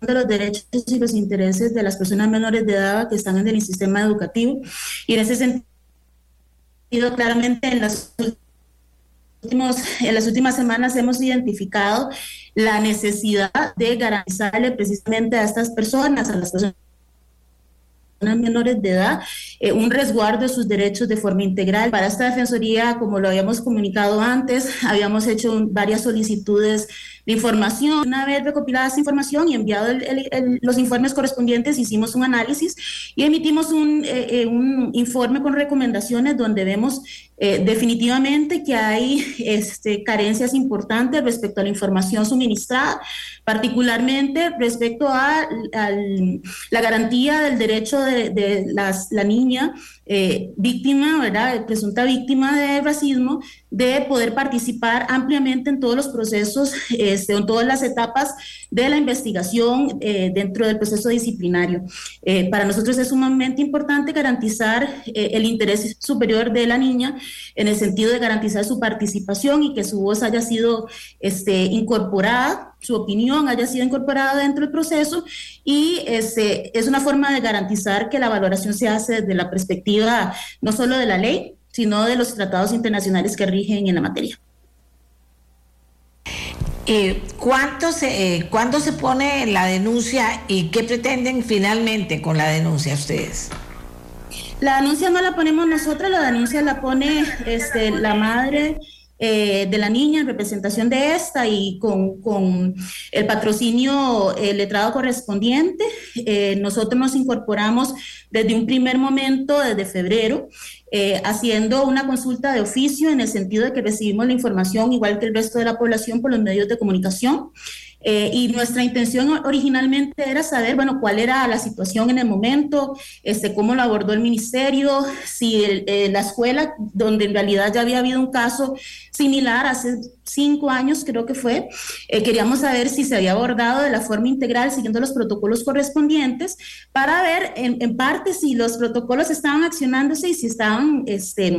de los derechos y los intereses de las personas menores de edad que están en el sistema educativo. Y en ese sentido, claramente en las, últimos, en las últimas semanas hemos identificado la necesidad de garantizarle precisamente a estas personas, a las personas menores de edad, eh, un resguardo de sus derechos de forma integral. Para esta Defensoría, como lo habíamos comunicado antes, habíamos hecho varias solicitudes de información. Una vez recopilada esa información y enviado los informes correspondientes, hicimos un análisis y emitimos un, eh, eh, un informe con recomendaciones donde vemos definitivamente que hay este, carencias importantes respecto a la información suministrada, particularmente respecto a, la garantía del derecho de, la niña eh, víctima, ¿verdad? Presunta víctima de racismo, de poder participar ampliamente en todos los procesos, este, en todas las etapas de la investigación eh, dentro del proceso disciplinario. Eh, para nosotros es sumamente importante garantizar el interés superior de la niña en el sentido de garantizar su participación y que su voz haya sido este, incorporada su opinión haya sido incorporada dentro del proceso y este, es una forma de garantizar que la valoración se hace desde la perspectiva no solo de la ley, sino de los tratados internacionales que rigen en la materia. Eh, ¿cuánto se, eh, ¿Cuándo se pone la denuncia y qué pretenden finalmente con la denuncia ustedes? La denuncia no la ponemos nosotros, la denuncia la pone este, la madre eh, de la niña en representación de esta y con, el patrocinio el letrado correspondiente. Eh, nosotros nos incorporamos desde un primer momento, desde febrero, eh, haciendo una consulta de oficio en el sentido de que recibimos la información igual que el resto de la población por los medios de comunicación. Eh, y nuestra intención originalmente era saber, bueno, cuál era la situación en el momento, este, cómo lo abordó el ministerio, si eh, la escuela, donde en realidad ya había habido un caso similar hace cinco años, creo que fue, eh, queríamos saber si se había abordado de la forma integral, siguiendo los protocolos correspondientes, para ver en, en parte si los protocolos estaban accionándose y si estaban este,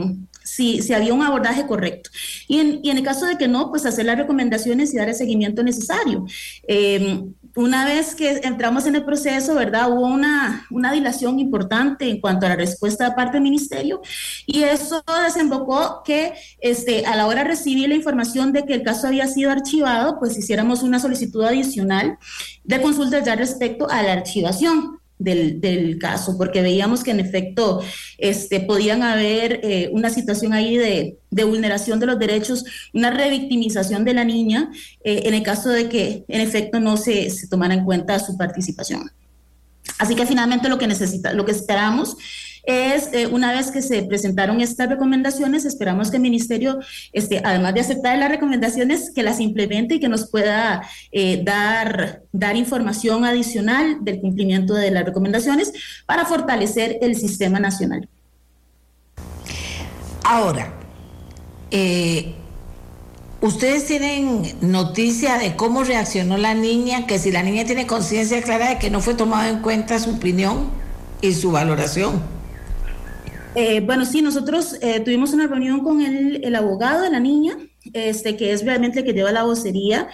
si, si había un abordaje correcto. Y en, y en, el caso de que no, pues hacer las recomendaciones y dar el seguimiento necesario. Em, una vez que entramos en el proceso, ¿verdad? Hubo una, una dilación importante en cuanto a la respuesta de parte del ministerio y eso desembocó que este, a la hora de recibir la información de que el caso había sido archivado, pues hiciéramos una solicitud adicional de consulta ya respecto a la archivación del, caso, porque veíamos que en efecto este, podían haber eh, una situación ahí de, vulneración de los derechos, una revictimización de la niña eh, en el caso de que en efecto no se, se tomara en cuenta su participación. Así que finalmente lo que necesita, lo que esperamos es, eh, una vez que se presentaron estas recomendaciones, esperamos que el Ministerio, este, además de aceptar las recomendaciones, que las implemente y que nos pueda eh, dar, dar información adicional del cumplimiento de las recomendaciones para fortalecer el sistema nacional. Ahora, eh, ¿Ustedes tienen noticia de cómo reaccionó la niña? Que si la niña tiene conciencia clara de que no fue tomado en cuenta su opinión y su valoración. Eh, bueno, sí, nosotros eh, tuvimos una reunión con el, abogado de la niña, este, que es realmente el que lleva la vocería.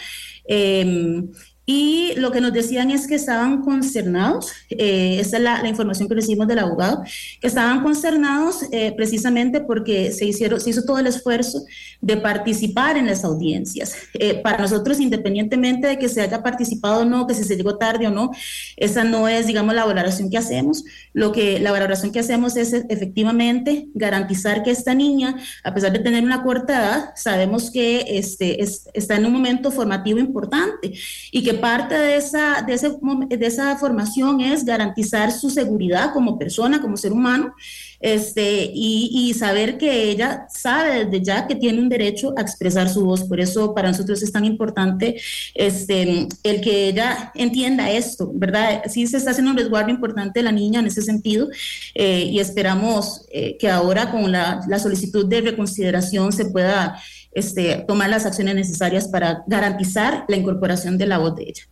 Em, y lo que nos decían es que estaban concernados, eh, esa es la, información que recibimos del abogado, que estaban concernados eh, precisamente porque se, hicieron, se hizo todo el esfuerzo de participar en las audiencias. Eh, para nosotros, independientemente de que se haya participado o no, que si se llegó tarde o no, esa no es, digamos, la valoración que hacemos. Lo que la valoración que hacemos es efectivamente garantizar que esta niña, a pesar de tener una corta edad, sabemos que este, está en un momento formativo importante y que parte de esa, de, ese, de esa formación es garantizar su seguridad como persona, como ser humano, este, y, saber que ella sabe desde ya que tiene un derecho a expresar su voz. Por eso para nosotros es tan importante este, el que ella entienda esto, ¿verdad? Sí se está haciendo un resguardo importante de la niña en ese sentido eh, y esperamos eh, que ahora con la, la solicitud de reconsideración se pueda este, tomar las acciones necesarias para garantizar la incorporación de la voz de ella.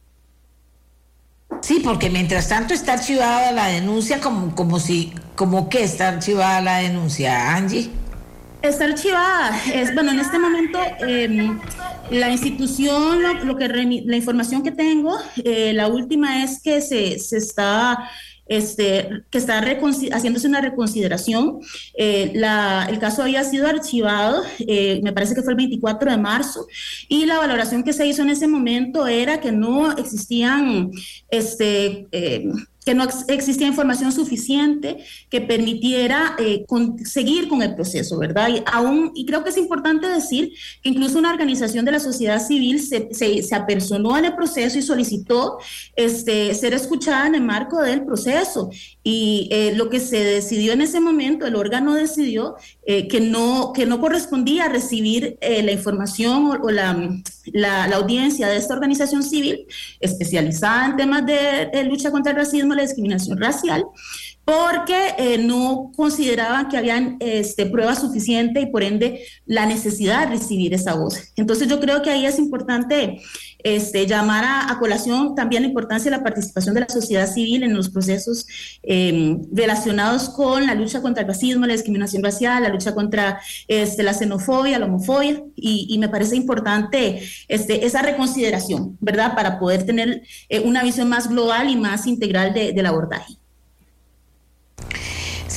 Sí, porque mientras tanto está archivada la denuncia como, como si, como que está archivada la denuncia, Angie. Está archivada. Es, bueno, en este momento em, la institución, lo, que la información que tengo, eh, la última es que se, se está este, que está haciéndose una reconsideración. Eh, el caso había sido archivado, eh, me parece que fue el 24 de marzo, y la valoración que se hizo en ese momento era que no existían este, eh, que no existía información suficiente que permitiera eh, seguir con el proceso, ¿verdad? Y, aún, y creo que es importante decir que incluso una organización de la sociedad civil se, se, apersonó en el proceso y solicitó este, ser escuchada en el marco del proceso. Y eh, lo que se decidió en ese momento, el órgano decidió eh, que, no, que no correspondía recibir la información o, la, la, audiencia de esta organización civil especializada en temas de, de lucha contra el racismo la discriminación racial, porque eh, no consideraban que habían este, pruebas suficientes y por ende la necesidad de recibir esa voz. Entonces yo creo que ahí es importante este, llamar a, colación también la importancia de la participación de la sociedad civil en los procesos em, relacionados con la lucha contra el racismo, la discriminación racial, la lucha contra este, la xenofobia, la homofobia, y, me parece importante este, esa reconsideración, ¿verdad? Para poder tener eh, una visión más global y más integral del abordaje.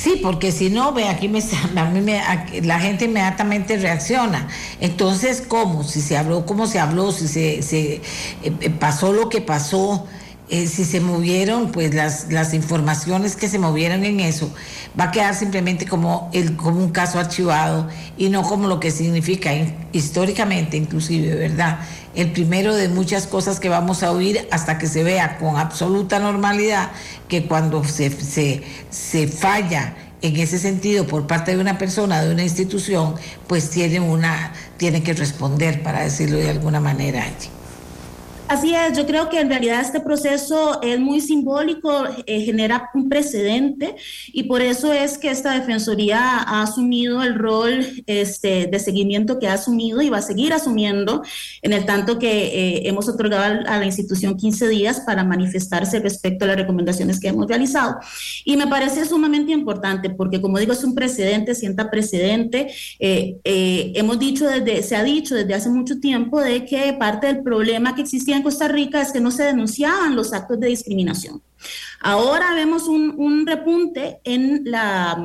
Sí, porque si no, ve, aquí me, a mí me, la gente inmediatamente reacciona. Entonces, ¿cómo? Si se habló, ¿cómo se habló? Si se, se eh, eh, pasó lo que pasó, eh, si se movieron, pues las, las informaciones que se movieron en eso, va a quedar simplemente como, el, como un caso archivado y no como lo que significa históricamente, inclusive, ¿verdad? El primero de muchas cosas que vamos a oír hasta que se vea con absoluta normalidad que cuando se, se, se falla en ese sentido por parte de una persona, de una institución, pues tiene, una, tiene que responder, para decirlo de alguna manera. Allí. Así es, yo creo que en realidad este proceso es muy simbólico, eh, genera un precedente y por eso es que esta Defensoría ha asumido el rol este, de seguimiento que ha asumido y va a seguir asumiendo en el tanto que eh, hemos otorgado a la institución 15 días para manifestarse respecto a las recomendaciones que hemos realizado. Y me parece sumamente importante porque, como digo, es un precedente, sienta precedente. Eh, hemos dicho desde, se ha dicho desde hace mucho tiempo de que parte del problema que existía en Costa Rica es que no se denunciaban los actos de discriminación. Ahora vemos un, repunte en, la,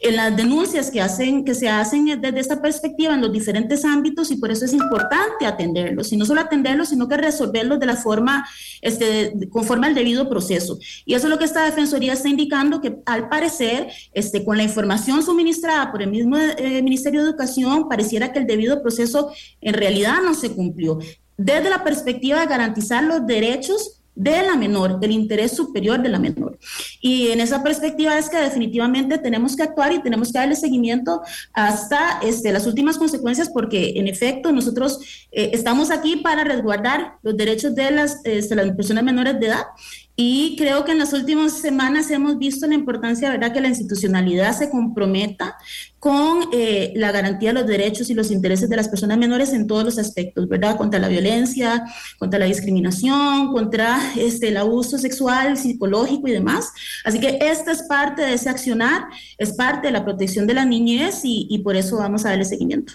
en las denuncias que, hacen, que se hacen desde esta perspectiva en los diferentes ámbitos y por eso es importante atenderlos, y no solo atenderlos, sino que resolverlos de la forma, este, conforme al debido proceso. Y eso es lo que esta Defensoría está indicando, que al parecer, este, con la información suministrada por el mismo eh, Ministerio de Educación, pareciera que el debido proceso en realidad no se cumplió. Desde la perspectiva de garantizar los derechos de la menor, del interés superior de la menor. Y en esa perspectiva es que definitivamente tenemos que actuar y tenemos que darle seguimiento hasta este, las últimas consecuencias porque en efecto nosotros eh, estamos aquí para resguardar los derechos de las, este, las personas menores de edad y creo que en las últimas semanas hemos visto la importancia, ¿verdad?, que la institucionalidad se comprometa con eh, la garantía de los derechos y los intereses de las personas menores en todos los aspectos, ¿verdad?, contra la violencia, contra la discriminación, contra este, el abuso sexual, psicológico y demás. Así que esta es parte de ese accionar, es parte de la protección de la niñez y, y por eso vamos a darle seguimiento.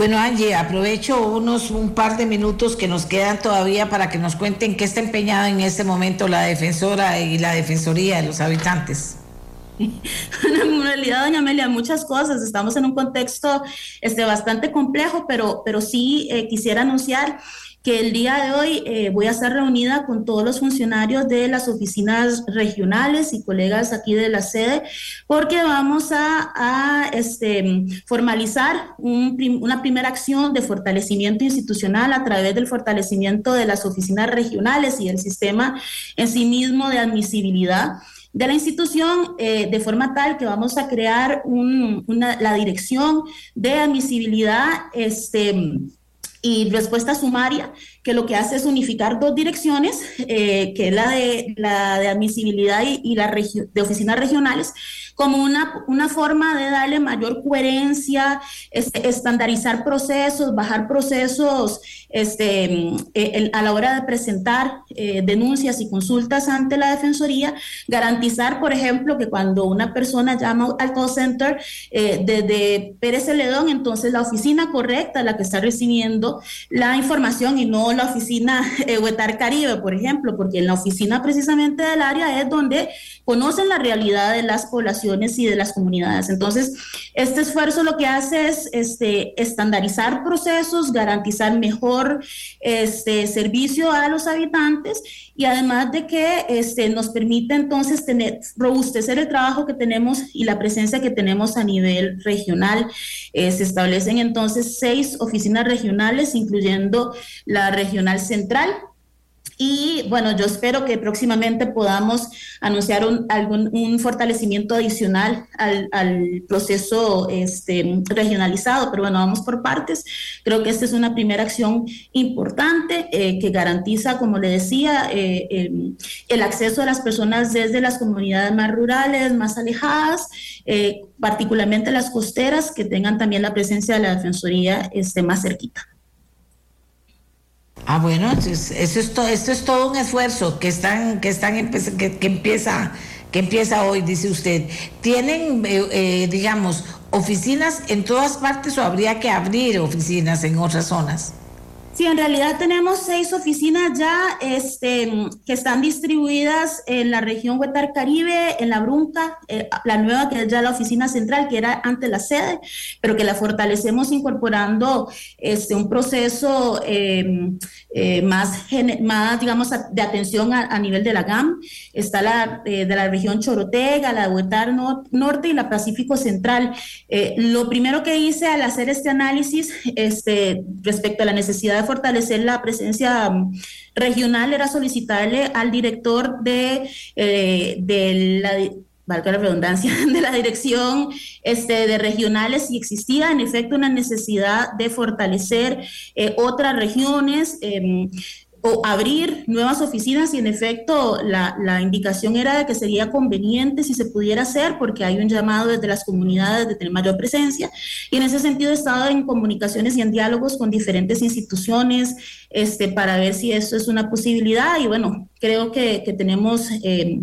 Bueno, Angie, aprovecho unos un par de minutos que nos quedan todavía para que nos cuenten qué está empeñada en este momento la defensora y la defensoría de los habitantes. *laughs* en realidad, doña Amelia, muchas cosas. Estamos en un contexto este, bastante complejo, pero, pero sí eh, quisiera anunciar que el día de hoy eh, voy a estar reunida con todos los funcionarios de las oficinas regionales y colegas aquí de la sede, porque vamos a, este, formalizar una primera acción de fortalecimiento institucional a través del fortalecimiento de las oficinas regionales y el sistema en sí mismo de admisibilidad de la institución eh, de forma tal que vamos a crear la dirección de admisibilidad este, y respuesta sumaria, que lo que hace es unificar dos direcciones, eh, que es la de, la de admisibilidad y, la de oficinas regionales, como una, una forma de darle mayor coherencia, este, estandarizar procesos, bajar procesos este, eh, a la hora de presentar eh, denuncias y consultas ante la Defensoría, garantizar, por ejemplo, que cuando una persona llama al call center eh, desde Pérez Celedón, entonces la oficina correcta la que está recibiendo la información y no la oficina Huetar Caribe, por ejemplo, porque en la oficina precisamente del área es donde conocen la realidad de las poblaciones y de las comunidades. Entonces, este esfuerzo lo que hace es este, estandarizar procesos, garantizar mejor este, servicio a los habitantes y además de que este, nos permite entonces tener, robustecer el trabajo que tenemos y la presencia que tenemos a nivel regional. Eh, se establecen entonces seis oficinas regionales, incluyendo la regional central, y bueno, yo espero que próximamente podamos anunciar un, algún, un fortalecimiento adicional al, al, proceso este, regionalizado, pero bueno, vamos por partes. Creo que esta es una primera acción importante eh, que garantiza, como le decía, eh, el, acceso a las personas desde las comunidades más rurales, más alejadas, eh, particularmente las costeras, que tengan también la presencia de la Defensoría este, más cerquita. Ah, bueno, eso es todo, esto es todo un esfuerzo que están, que están que, que empieza, que empieza hoy, dice usted. ¿Tienen, eh, eh, digamos, oficinas en todas partes o habría que abrir oficinas en otras zonas? Sí, en realidad tenemos seis oficinas ya este, que están distribuidas en la región Huetar Caribe, en la Brunca, eh, la nueva que es ya la oficina central, que era antes la sede, pero que la fortalecemos incorporando este, un proceso eh, eh, más, más, digamos, de atención a, nivel de la GAM. Está la de la región Chorotega, la de Huetar Norte y la Pacífico Central. lo primero que hice al hacer este análisis este, respecto a la necesidad de fortalecer la presencia mm, regional era solicitarle al director de, eh, de la valga la redundancia, *laughs* de la dirección este, de regionales si existía en efecto una necesidad de fortalecer eh, otras regiones. Em, o abrir nuevas oficinas y en efecto la, la, indicación era de que sería conveniente si se pudiera hacer porque hay un llamado desde las comunidades de tener mayor presencia y en ese sentido he estado en comunicaciones y en diálogos con diferentes instituciones este, para ver si eso es una posibilidad y bueno, creo que, que tenemos... Eh,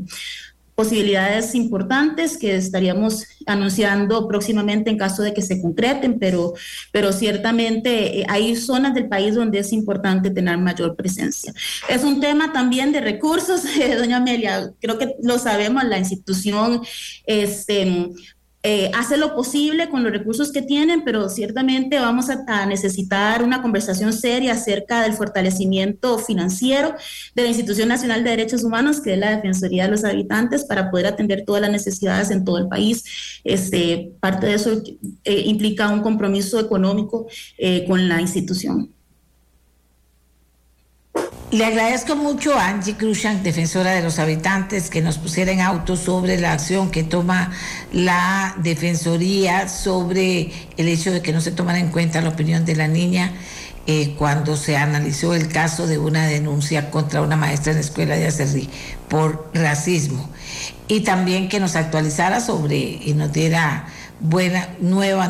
posibilidades importantes que estaríamos anunciando próximamente en caso de que se concreten, pero, pero ciertamente eh, hay zonas del país donde es importante tener mayor presencia. Es un tema también de recursos, *laughs* doña Amelia, creo que lo sabemos, la institución este, eh, hace lo posible con los recursos que tienen, pero ciertamente vamos a, necesitar una conversación seria acerca del fortalecimiento financiero de la Institución Nacional de Derechos Humanos, que es la Defensoría de los Habitantes, para poder atender todas las necesidades en todo el país. Este, parte de eso eh, implica un compromiso económico eh, con la institución. Le agradezco mucho a Angie Cruzan, defensora de los habitantes, que nos pusiera en auto sobre la acción que toma la Defensoría sobre el hecho de que no se tomara en cuenta la opinión de la niña eh, cuando se analizó el caso de una denuncia contra una maestra en la escuela de Acerrí por racismo. Y también que nos actualizara sobre y nos diera buenas, nuevas,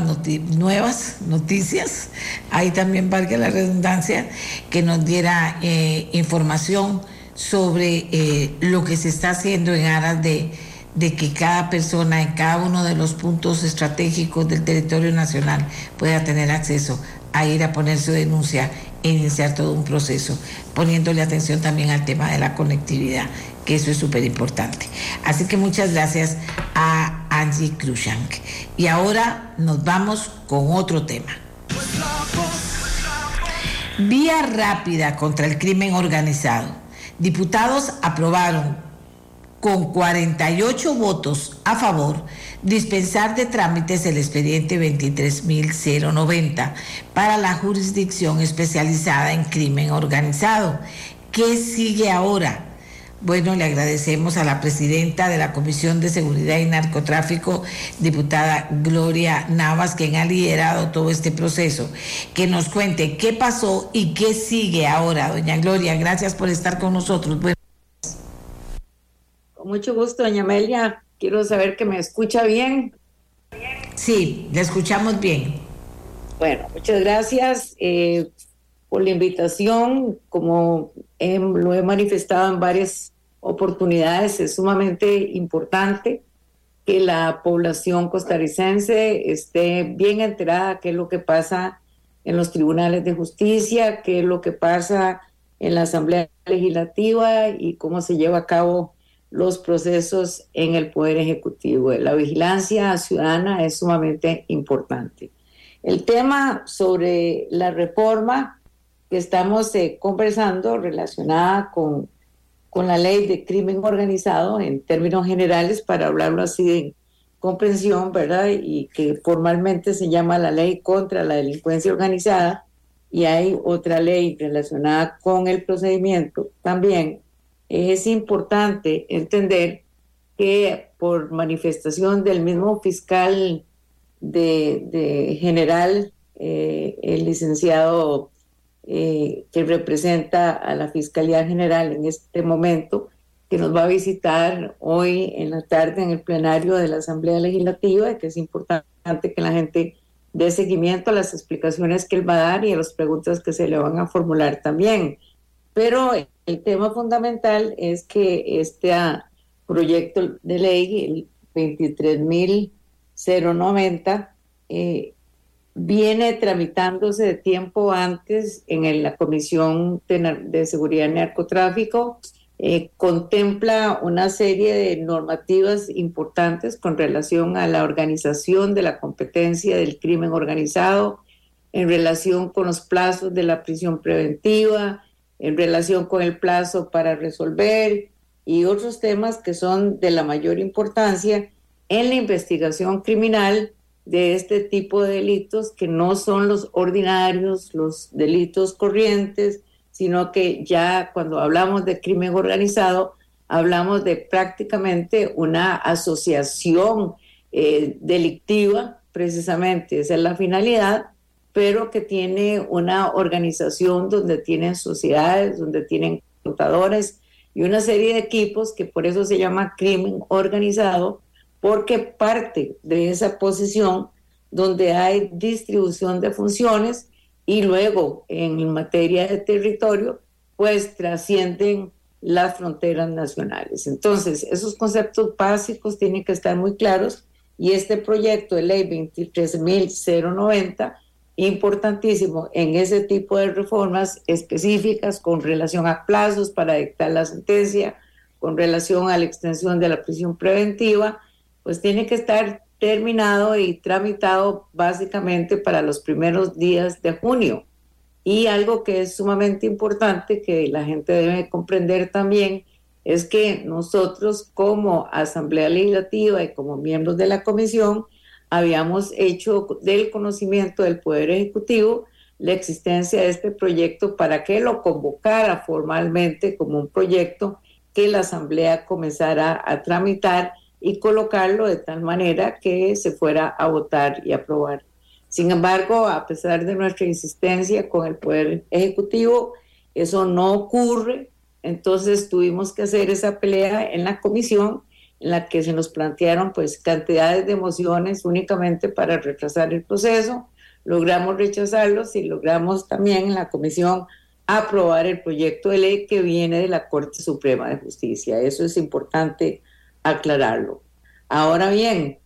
nuevas noticias, ahí también valga la redundancia, que nos diera eh, información sobre eh, lo que se está haciendo en aras de, de que cada persona en cada uno de los puntos estratégicos del territorio nacional pueda tener acceso a ir a poner su denuncia e iniciar todo un proceso, poniéndole atención también al tema de la conectividad, que eso es súper importante. Así que muchas gracias a Angie Krushank. Y ahora nos vamos con otro tema. Vía rápida contra el crimen organizado. Diputados aprobaron con 48 votos a favor dispensar de trámites el expediente 23.090 para la jurisdicción especializada en crimen organizado. ¿Qué sigue ahora? Bueno, le agradecemos a la presidenta de la Comisión de Seguridad y Narcotráfico, diputada Gloria Navas, quien ha liderado todo este proceso, que nos cuente qué pasó y qué sigue ahora. Doña Gloria, gracias por estar con nosotros. con mucho gusto, doña Amelia. Quiero saber que me escucha bien. Sí, le escuchamos bien. Bueno, muchas gracias eh, por la invitación. Como lo he manifestado en varias oportunidades, es sumamente importante que la población costarricense esté bien enterada de qué es lo que pasa en los tribunales de justicia, qué es lo que pasa en la Asamblea Legislativa y cómo se lleva a cabo los procesos en el Poder Ejecutivo. La vigilancia ciudadana es sumamente importante. El tema sobre la reforma que estamos eh, conversando relacionada con, con la ley de crimen organizado en términos generales, para hablarlo así de comprensión, ¿verdad? Y que formalmente se llama la ley contra la delincuencia organizada y hay otra ley relacionada con el procedimiento también es importante entender que por manifestación del mismo fiscal de, general, eh, el licenciado eh, que representa a la Fiscalía General en este momento, que nos va a visitar hoy en la tarde en el plenario de la Asamblea Legislativa, que es importante que la gente dé seguimiento a las explicaciones que él va a dar y a las preguntas que se le van a formular también. Pero el tema fundamental es que este proyecto de ley, el 23.090, eh, viene tramitándose de tiempo antes en la Comisión de, Seguridad y Narcotráfico. Eh, contempla una serie de normativas importantes con relación a la organización de la competencia del crimen organizado, en relación con los plazos de la prisión preventiva, en relación con el plazo para resolver y otros temas que son de la mayor importancia en la investigación criminal de este tipo de delitos que no son los ordinarios, los delitos corrientes, sino que ya cuando hablamos de crimen organizado, hablamos de prácticamente una asociación eh, delictiva, precisamente, esa es la finalidad, pero que tiene una organización donde tienen sociedades, donde tienen contadores y una serie de equipos que por eso se llama crimen organizado, porque parte de esa posición donde hay distribución de funciones y luego en materia de territorio, pues trascienden las fronteras nacionales. Entonces, esos conceptos básicos tienen que estar muy claros y este proyecto de ley 23.090, importantísimo en ese tipo de reformas específicas con relación a plazos para dictar la sentencia, con relación a la extensión de la prisión preventiva, pues tiene que estar terminado y tramitado básicamente para los primeros días de junio. Y algo que es sumamente importante que la gente debe comprender también es que nosotros como Asamblea Legislativa y como miembros de la comisión habíamos hecho del conocimiento del Poder Ejecutivo la existencia de este proyecto para que lo convocara formalmente como un proyecto que la Asamblea comenzara a tramitar y colocarlo de tal manera que se fuera a votar y aprobar. Sin embargo, a pesar de nuestra insistencia con el Poder Ejecutivo, eso no ocurre. Entonces tuvimos que hacer esa pelea en la comisión en la que se nos plantearon pues cantidades de mociones únicamente para retrasar el proceso. Logramos rechazarlos y logramos también en la comisión aprobar el proyecto de ley que viene de la Corte Suprema de Justicia. Eso es importante aclararlo. Ahora bien,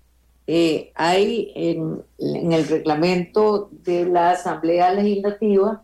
eh, hay en, el reglamento de la Asamblea Legislativa,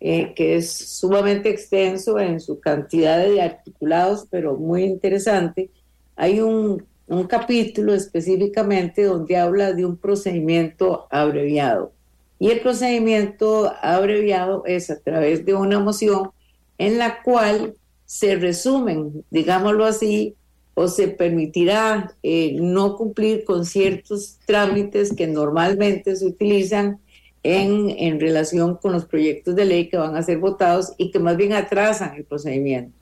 eh, que es sumamente extenso en su cantidad de articulados, pero muy interesante, hay un, un capítulo específicamente donde habla de un procedimiento abreviado. Y el procedimiento abreviado es a través de una moción en la cual se resumen, digámoslo así, o se permitirá eh, no cumplir con ciertos trámites que normalmente se utilizan en, en relación con los proyectos de ley que van a ser votados y que más bien atrasan el procedimiento.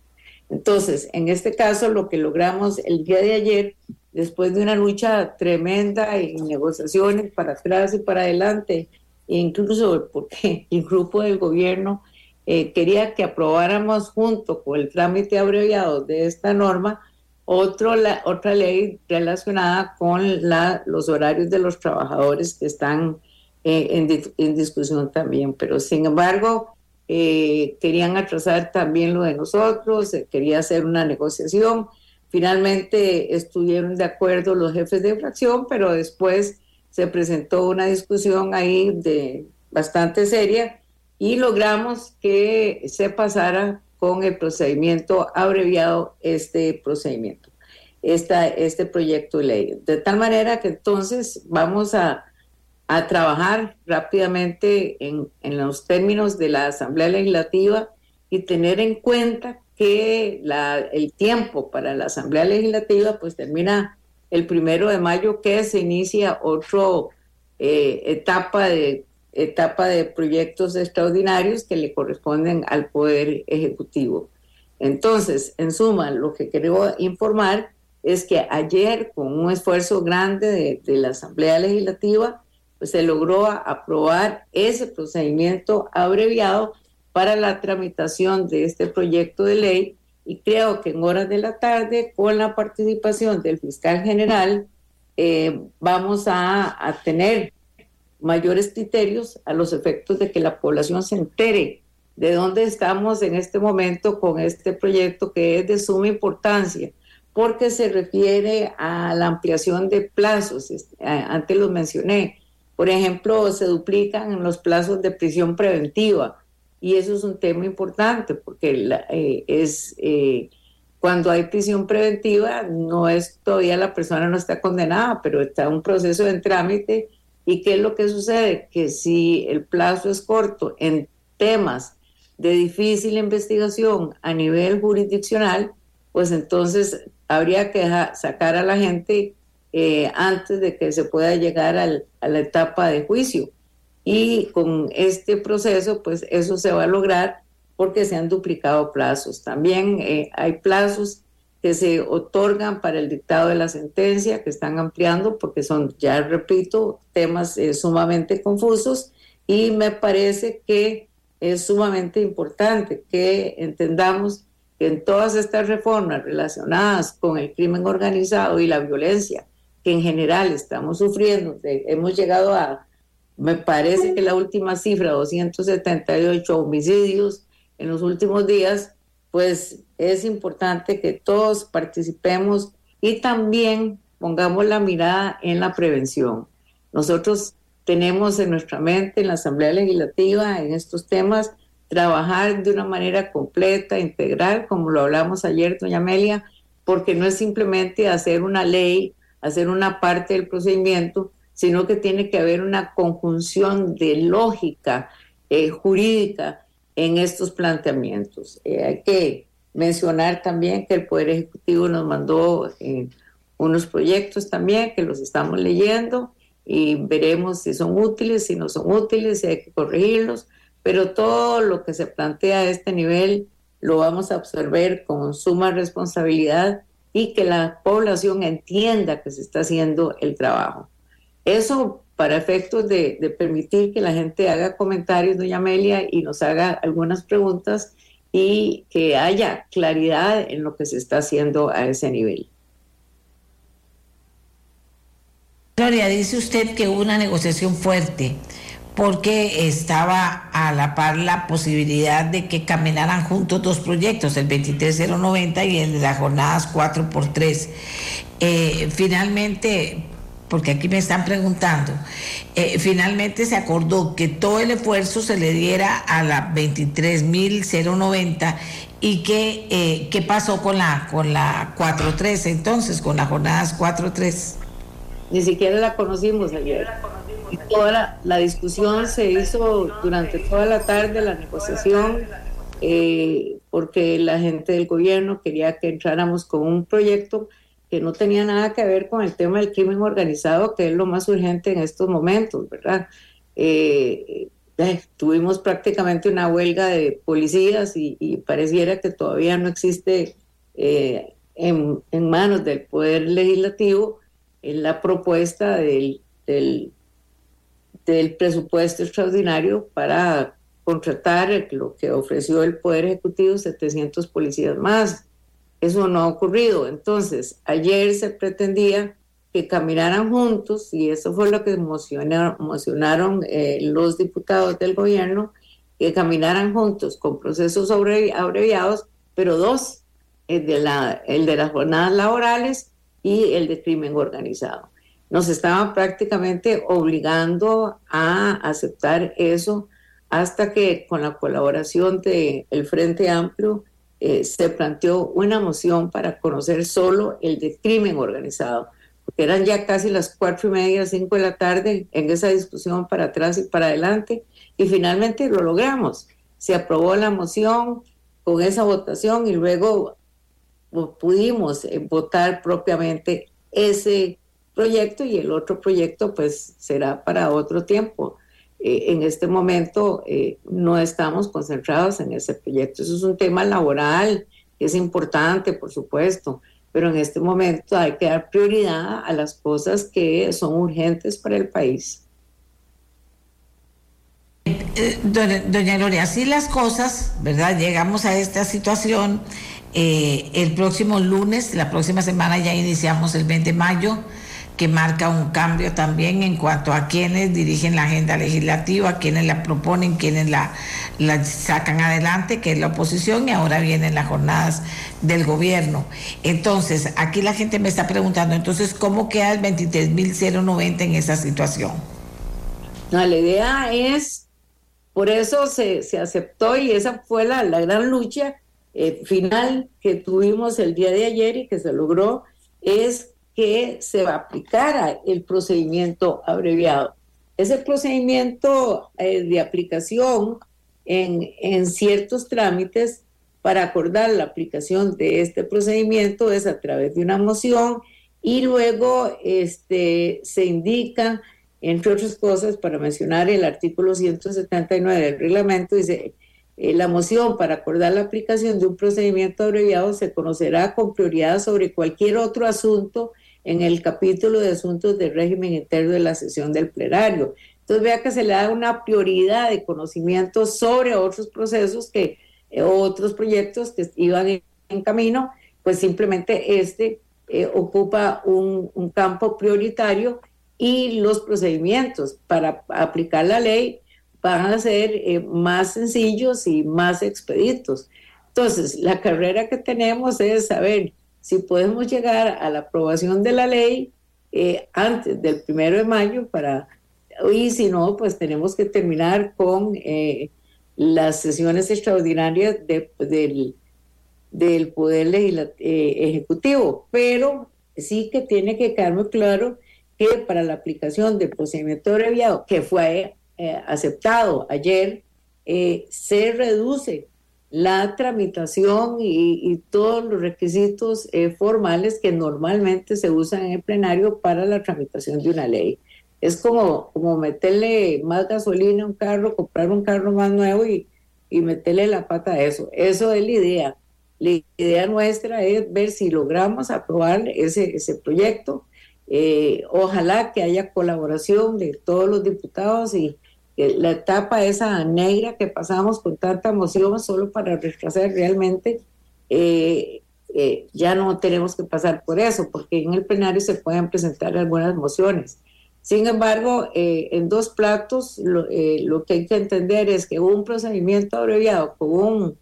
Entonces, en este caso, lo que logramos el día de ayer, después de una lucha tremenda y negociaciones para atrás y para adelante, incluso porque *laughs* el grupo del gobierno eh, quería que aprobáramos junto con el trámite abreviado de esta norma, otro, la, otra ley relacionada con la, los horarios de los trabajadores que están eh, en, en, discusión también, pero sin embargo eh, querían atrasar también lo de nosotros, quería hacer una negociación. Finalmente estuvieron de acuerdo los jefes de fracción, pero después se presentó una discusión ahí de bastante seria y logramos que se pasara con el procedimiento abreviado este procedimiento, esta, este proyecto de ley. De tal manera que entonces vamos a, a trabajar rápidamente en, en, los términos de la Asamblea Legislativa y tener en cuenta que la, el tiempo para la Asamblea Legislativa pues termina el primero de mayo que se inicia otra eh, etapa de etapa de proyectos extraordinarios que le corresponden al Poder Ejecutivo. Entonces, en suma, lo que quiero informar es que ayer, con un esfuerzo grande de, la Asamblea Legislativa, pues se logró aprobar ese procedimiento abreviado para la tramitación de este proyecto de ley y creo que en horas de la tarde, con la participación del fiscal general, eh, vamos a, a tener mayores criterios a los efectos de que la población se entere de dónde estamos en este momento con este proyecto que es de suma importancia, porque se refiere a la ampliación de plazos, antes los mencioné, por ejemplo, se duplican los plazos de prisión preventiva, y eso es un tema importante, porque eh, es... Eh, cuando hay prisión preventiva, no es todavía la persona no está condenada, pero está un proceso en trámite ¿Y qué es lo que sucede? Que si el plazo es corto en temas de difícil investigación a nivel jurisdiccional, pues entonces habría que sacar a la gente eh, antes de que se pueda llegar al, a la etapa de juicio. Y con este proceso, pues eso se va a lograr porque se han duplicado plazos. También eh, hay plazos que se otorgan para el dictado de la sentencia, que están ampliando porque son, ya repito, temas eh, sumamente confusos y me parece que es sumamente importante que entendamos que en todas estas reformas relacionadas con el crimen organizado y la violencia que en general estamos sufriendo, hemos llegado a, me parece que la última cifra, 278 homicidios en los últimos días, pues es importante que todos participemos y también pongamos la mirada en la prevención. Nosotros tenemos en nuestra mente, en la Asamblea Legislativa, en estos temas, trabajar de una manera completa, integral, como lo hablamos ayer, doña Amelia, porque no es simplemente hacer una ley, hacer una parte del procedimiento, sino que tiene que haber una conjunción de lógica eh, jurídica en estos planteamientos. Eh, hay que mencionar también que el Poder Ejecutivo nos mandó eh, unos proyectos también que los estamos leyendo y veremos si son útiles, si no son útiles, si hay que corregirlos, pero todo lo que se plantea a este nivel lo vamos a absorber con suma responsabilidad y que la población entienda que se está haciendo el trabajo. Eso para efectos de, de permitir que la gente haga comentarios, doña Amelia, y nos haga algunas preguntas y que haya claridad en lo que se está haciendo a ese nivel. Gloria, dice usted que hubo una negociación fuerte porque estaba a la par la posibilidad de que caminaran juntos dos proyectos, el 23090 y el de las jornadas 4x3. Eh, finalmente, porque aquí me están preguntando, eh, finalmente se acordó que todo el esfuerzo se le diera a la 23.090 y que, eh, qué pasó con la, con la 4.3 entonces, con las jornadas 4.3. Ni siquiera la conocimos ayer. Toda la, discusión se hizo durante toda la tarde, la negociación, eh, porque la gente del gobierno quería que entráramos con un proyecto que no tenía nada que ver con el tema del crimen organizado, que es lo más urgente en estos momentos, ¿verdad? Eh, eh, tuvimos prácticamente una huelga de policías y, pareciera que todavía no existe en, en, manos del Poder Legislativo la propuesta del, del, presupuesto extraordinario para contratar lo que ofreció el Poder Ejecutivo, 700 policías más. Eso no ha ocurrido. Entonces, ayer se pretendía que caminaran juntos y eso fue lo que emocionaron, eh, los diputados del gobierno, que caminaran juntos con procesos abreviados, pero dos, el de, la, el de las jornadas laborales y el de crimen organizado. Nos estaban prácticamente obligando a aceptar eso hasta que con la colaboración del el Frente Amplio eh, se planteó una moción para conocer solo el de crimen organizado, porque eran ya casi las cuatro y media, cinco de la tarde en esa discusión para atrás y para adelante, y finalmente lo logramos. Se aprobó la moción con esa votación y luego pudimos eh, votar propiamente ese proyecto y el otro proyecto pues será para otro tiempo. Eh, en este momento eh, no estamos concentrados en ese proyecto. Eso es un tema laboral que es importante, por supuesto, pero en este momento hay que dar prioridad a las cosas que son urgentes para el país. Doña, doña Gloria, así las cosas, ¿verdad? Llegamos a esta situación eh, el próximo lunes, la próxima semana ya iniciamos el 20 de mayo, que marca un cambio también en cuanto a quienes dirigen la agenda legislativa, quienes la proponen, quienes la, la sacan adelante, que es la oposición, y ahora vienen las jornadas del gobierno. Entonces, aquí la gente me está preguntando, entonces, ¿cómo queda el 23.090 en esa situación? No, la idea es, por eso se, se aceptó y esa fue la, la gran lucha eh, final que tuvimos el día de ayer y que se logró es que se va a aplicar el procedimiento abreviado. Ese procedimiento eh, de aplicación en, en ciertos trámites para acordar la aplicación de este procedimiento es a través de una moción y luego este, se indica, entre otras cosas, para mencionar el artículo 179 del reglamento, dice, eh, la moción para acordar la aplicación de un procedimiento abreviado se conocerá con prioridad sobre cualquier otro asunto en el capítulo de asuntos del régimen interno de la sesión del plenario. Entonces vea que se le da una prioridad de conocimiento sobre otros procesos que eh, otros proyectos que iban en, camino, pues simplemente este eh, ocupa un, un campo prioritario y los procedimientos para aplicar la ley van a ser eh, más sencillos y más expeditos. Entonces, la carrera que tenemos es saber si podemos llegar a la aprobación de la ley eh, antes del primero de mayo para, y si no, pues tenemos que terminar con eh, las sesiones extraordinarias del, del Poder eh, Ejecutivo, pero sí que tiene que quedar muy claro que para la aplicación del procedimiento abreviado, que fue aceptado ayer, se reduce la tramitación y, todos los requisitos eh, formales que normalmente se usan en el plenario para la tramitación de una ley. Es como, como meterle más gasolina a un carro, comprar un carro más nuevo y, y meterle la pata a eso. Eso es la idea. La idea nuestra es ver si logramos aprobar ese, ese proyecto. Eh, ojalá que haya colaboración de todos los diputados y, la etapa esa negra que pasamos con tanta emoción solo para retrasar realmente, eh, eh, ya no tenemos que pasar por eso, porque en el plenario se pueden presentar algunas mociones. Sin embargo, eh, en dos platos lo, que hay que entender es que un procedimiento abreviado con un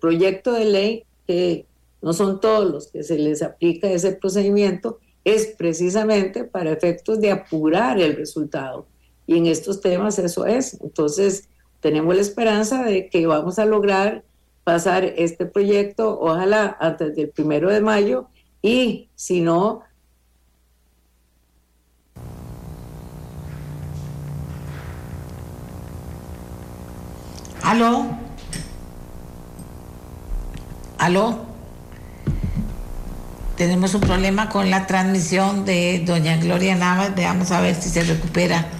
proyecto de ley, que no son todos los que se les aplica ese procedimiento, es precisamente para efectos de apurar el resultado y en estos temas eso es. Entonces, tenemos la esperanza de que vamos a lograr pasar este proyecto, ojalá antes del primero de mayo, y si no... ¿Aló? ¿Aló? Tenemos un problema con la transmisión de doña Gloria Navas. Veamos a ver si se recupera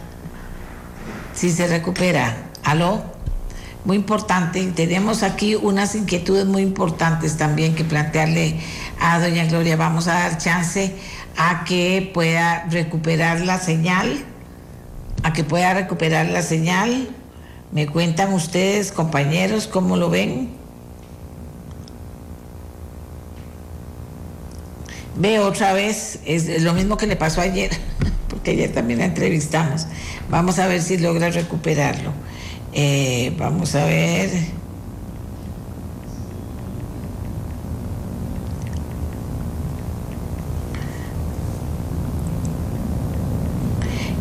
si se recupera. ¿Aló? Muy importante. Tenemos aquí unas inquietudes muy importantes también que plantearle a doña Gloria. Vamos a dar chance a que pueda recuperar la señal, a que pueda recuperar la señal. ¿Me cuentan ustedes, compañeros, cómo lo ven? Ve otra vez, es lo mismo que le pasó ayer, *laughs* porque ayer también la entrevistamos. Vamos a ver si logra recuperarlo. Eh, vamos a ver.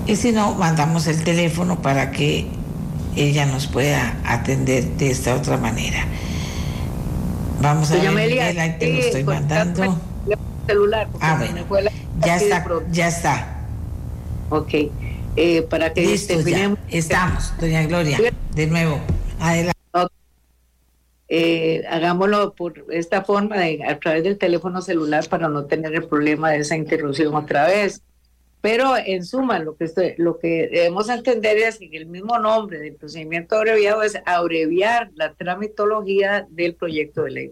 Y si no, mandamos el teléfono para que ella nos pueda atender de esta otra manera. Vamos a ver, Miguel, ahí te lo estoy mandando. Celular, ah, bueno. Ya está, ya está. Ok. Eh, para que Listo, estamos, doña Gloria, de nuevo. Adelante. Eh, hagámoslo por esta forma, de, a través del teléfono celular, para no tener el problema de esa interrupción otra vez. Pero en suma, lo que, estoy, lo que debemos entender es que el mismo nombre del procedimiento abreviado es abreviar la tramitología del proyecto de ley.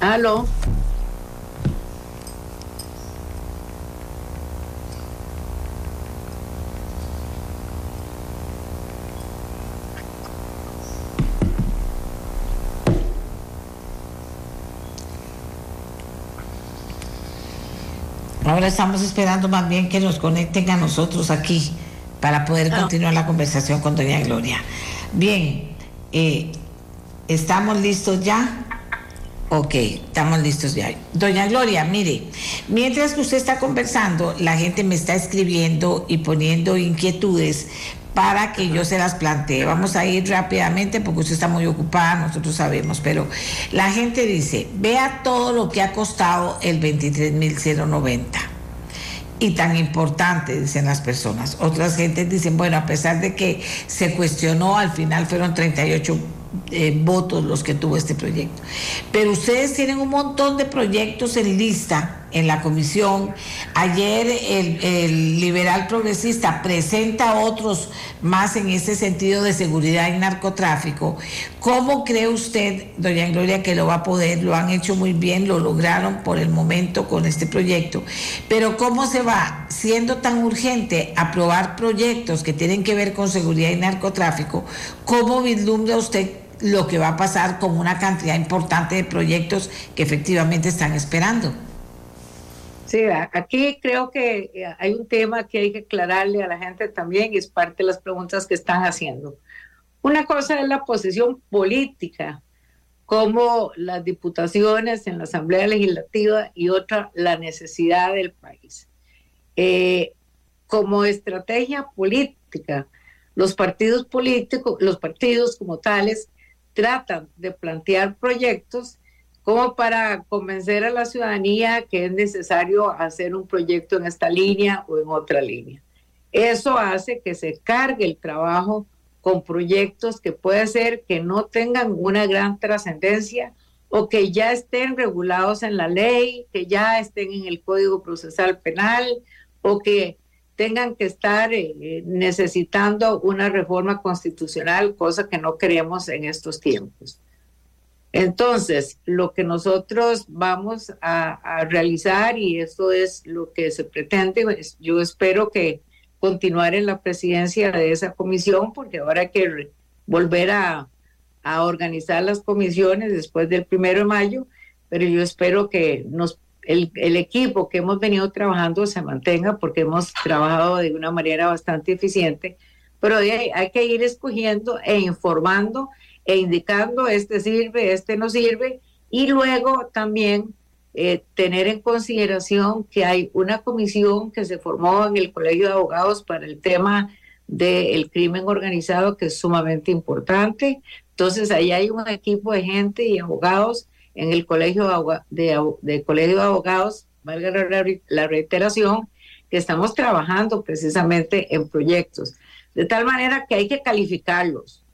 Aló. Ahora estamos esperando más bien que nos conecten a nosotros aquí para poder ah. continuar la conversación con doña Gloria. Bien, eh, ¿estamos listos ya? Ok, estamos listos ya. Doña Gloria, mire, mientras que usted está conversando, la gente me está escribiendo y poniendo inquietudes para que yo se las plantee. Vamos a ir rápidamente porque usted está muy ocupada, nosotros sabemos, pero la gente dice, vea todo lo que ha costado el 23.090 y tan importante, dicen las personas. Otras gentes dicen, bueno, a pesar de que se cuestionó, al final fueron 38 eh, votos los que tuvo este proyecto. Pero ustedes tienen un montón de proyectos en lista en la comisión. Ayer el, liberal progresista presenta otros más en ese sentido de seguridad y narcotráfico. ¿Cómo cree usted, doña Gloria, que lo va a poder? Lo han hecho muy bien, lo lograron por el momento con este proyecto. Pero ¿cómo se va, siendo tan urgente, aprobar proyectos que tienen que ver con seguridad y narcotráfico? ¿Cómo vislumbra usted lo que va a pasar con una cantidad importante de proyectos que efectivamente están esperando. Sí, aquí creo que eh, hay un tema que hay que aclararle a la gente también y es parte de las preguntas que están haciendo. Una cosa es la posición política, como las diputaciones en la Asamblea Legislativa y otra la necesidad del país. Eh, como estrategia política, los partidos políticos, los partidos como tales, tratan de plantear proyectos como para convencer a la ciudadanía que es necesario hacer un proyecto en esta línea o en otra línea. Eso hace que se cargue el trabajo con proyectos que puede ser que no tengan una gran trascendencia o que ya estén regulados en la ley, que ya estén en el Código Procesal Penal o que tengan que estar eh, necesitando una reforma constitucional, cosa que no queremos en estos tiempos. Entonces, lo que nosotros vamos a, realizar, y esto es lo que se pretende, yo espero que continuar en la presidencia de esa comisión, porque ahora hay que volver a, organizar las comisiones después del primero de mayo, pero yo espero que nos, el, el equipo que hemos venido trabajando se mantenga, porque hemos trabajado de una manera bastante eficiente, pero hay, hay que ir escogiendo e informando e indicando este sirve, este no sirve, y luego también eh, tener en consideración que hay una comisión que se formó en el Colegio de Abogados para el tema del crimen organizado que es sumamente importante. Entonces, ahí hay un equipo de gente y abogados en el Colegio de, Colegio de Abogados, valga la reiteración, que estamos trabajando precisamente en proyectos. De tal manera que hay que calificarlos.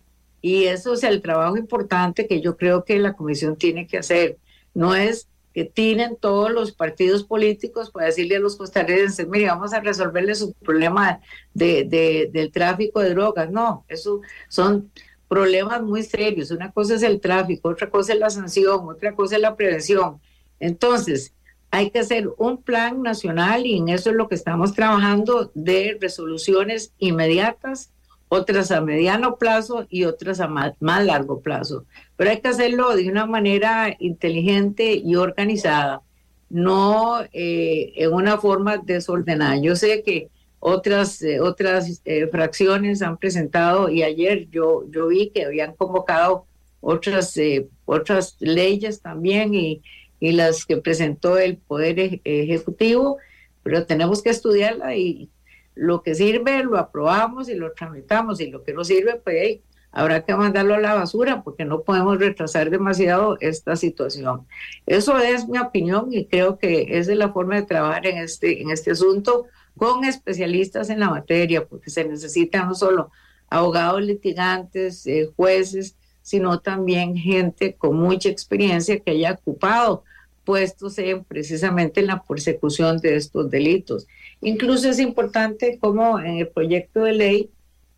Y eso es el trabajo importante que yo creo que la comisión tiene que hacer. No es que tienen todos los partidos políticos para decirle a los costarricenses, mire, vamos a resolverle su problema de, del tráfico de drogas. No, eso son problemas muy serios. Una cosa es el tráfico, otra cosa es la sanción, otra cosa es la prevención. Entonces, hay que hacer un plan nacional y en eso es lo que estamos trabajando de resoluciones inmediatas otras a mediano plazo y otras a más, largo plazo. Pero hay que hacerlo de una manera inteligente y organizada, no eh, en una forma desordenada. Yo sé que otras, eh, otras eh, fracciones han presentado y ayer yo, yo vi que habían convocado otras, otras leyes también y, y las que presentó el Poder Ejecutivo, pero tenemos que estudiarla y lo que sirve lo aprobamos y lo tramitamos y lo que no sirve, pues habrá que mandarlo a la basura porque no podemos retrasar demasiado esta situación. Eso es mi opinión y creo que esa es la forma de trabajar en este, en este asunto con especialistas en la materia, porque se necesitan no solo abogados litigantes, eh, jueces, sino también gente con mucha experiencia que haya ocupado puestos en, precisamente en la persecución de estos delitos. Incluso es importante como en el proyecto de ley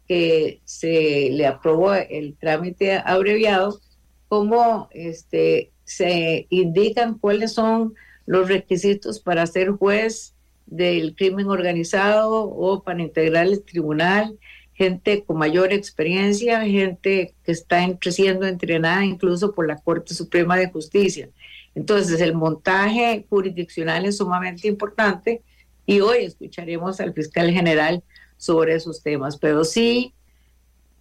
que se le aprobó el trámite abreviado, como este, se indican cuáles son los requisitos para ser juez del crimen organizado o para integrar el tribunal, gente con mayor experiencia, gente que está siendo entrenada incluso por la Corte Suprema de Justicia. Entonces, el montaje jurisdiccional es sumamente importante y hoy escucharemos al fiscal general sobre esos temas, pero sí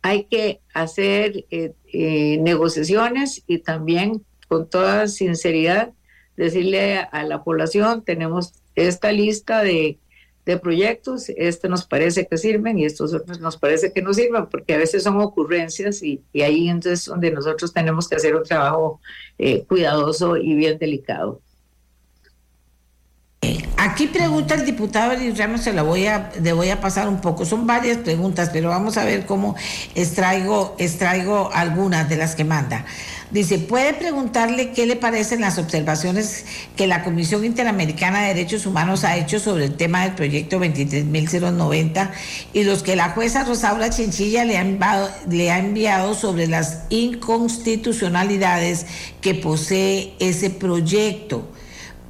hay que hacer eh, eh, negociaciones y también con toda sinceridad decirle a, la población, tenemos esta lista de, de, proyectos, este nos parece que sirven y estos otros nos parece que no sirven, porque a veces son ocurrencias y, y ahí entonces donde nosotros tenemos que hacer un trabajo eh, cuidadoso y bien delicado. Aquí pregunta el diputado Elis Ramos, se la voy a, le voy a pasar un poco. Son varias preguntas, pero vamos a ver cómo extraigo, extraigo algunas de las que manda. Dice, ¿puede preguntarle qué le parecen las observaciones que la Comisión Interamericana de Derechos Humanos ha hecho sobre el tema del proyecto 23.090 y los que la jueza Rosaura Chinchilla le ha, enviado, le ha enviado sobre las inconstitucionalidades que posee ese proyecto?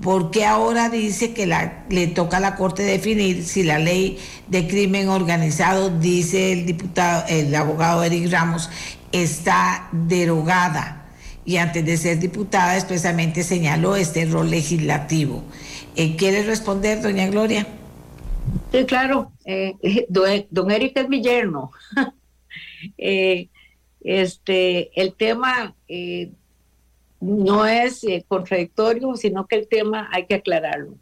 Porque ahora dice que le toca a la Corte definir si la ley de crimen organizado, dice el diputado, el abogado Eric Ramos, está derogada y antes de ser diputada expresamente señaló este rol legislativo. Eh, ¿Quiere responder, doña Gloria? Sí, claro. Eh, *laughs* don, Eric es mi yerno. *laughs* Eh, este, el tema no es contradictorio, sino que el tema hay que aclararlo.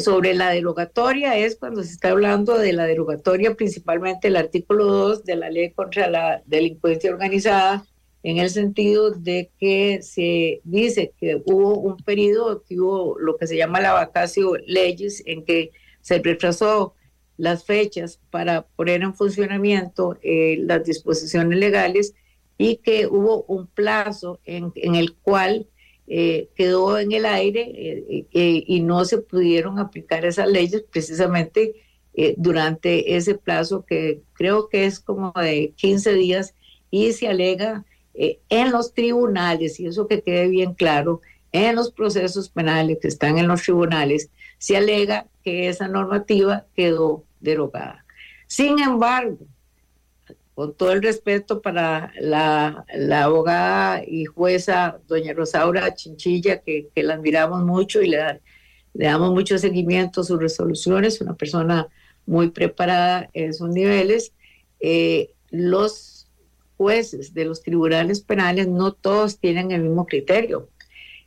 sobre la derogatoria es cuando se está hablando de la derogatoria, principalmente el artículo 2 de la ley contra la delincuencia organizada, en el sentido de que se dice que hubo un periodo, que hubo lo que se llama la vacacio leyes, en que se retrasó las fechas para poner en funcionamiento eh, las disposiciones legales y que hubo un plazo en, el cual eh, quedó en el aire eh, y no se pudieron aplicar esas leyes precisamente durante ese plazo que creo que es como de 15 días y se alega eh, en los tribunales, y eso que quede bien claro, en los procesos penales que están en los tribunales, se alega que esa normativa quedó derogada. Sin embargo, con todo el respeto para la, abogada y jueza doña Rosaura Chinchilla, que, la admiramos mucho y le, damos mucho seguimiento a sus resoluciones, una persona muy preparada en sus niveles, eh, los jueces de los tribunales penales no todos tienen el mismo criterio.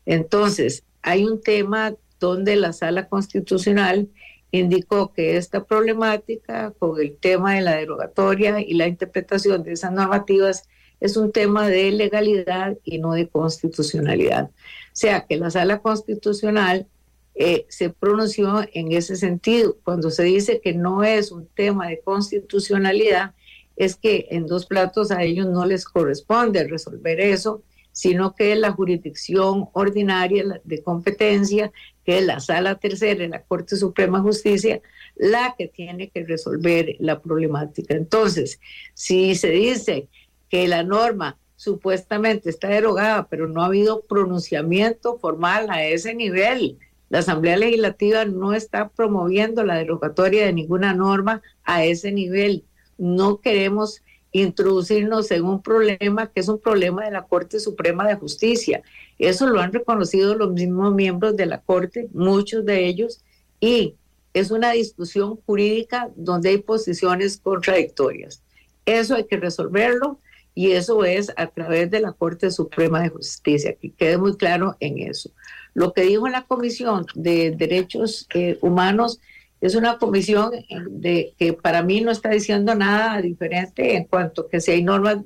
Entonces, hay un tema donde la sala constitucional indicó que esta problemática con el tema de la derogatoria y la interpretación de esas normativas es un tema de legalidad y no de constitucionalidad. O sea, que la sala constitucional eh, se pronunció en ese sentido. Cuando se dice que no es un tema de constitucionalidad, es que en dos platos a ellos no les corresponde resolver eso, sino que la jurisdicción ordinaria de competencia, que es la sala tercera de la Corte Suprema de Justicia, la que tiene que resolver la problemática. Entonces, si se dice que la norma supuestamente está derogada, pero no ha habido pronunciamiento formal a ese nivel, la Asamblea Legislativa no está promoviendo la derogatoria de ninguna norma a ese nivel no queremos introducirnos en un problema que es un problema de la Corte Suprema de Justicia. Eso lo han reconocido los mismos miembros de la Corte, muchos de ellos, y es una discusión jurídica donde hay posiciones contradictorias. Eso hay que resolverlo y eso es a través de la Corte Suprema de Justicia, que quede muy claro en eso. Lo que dijo la Comisión de Derechos eh, Humanos es una comisión de, que para mí no está diciendo nada diferente en cuanto que si hay normas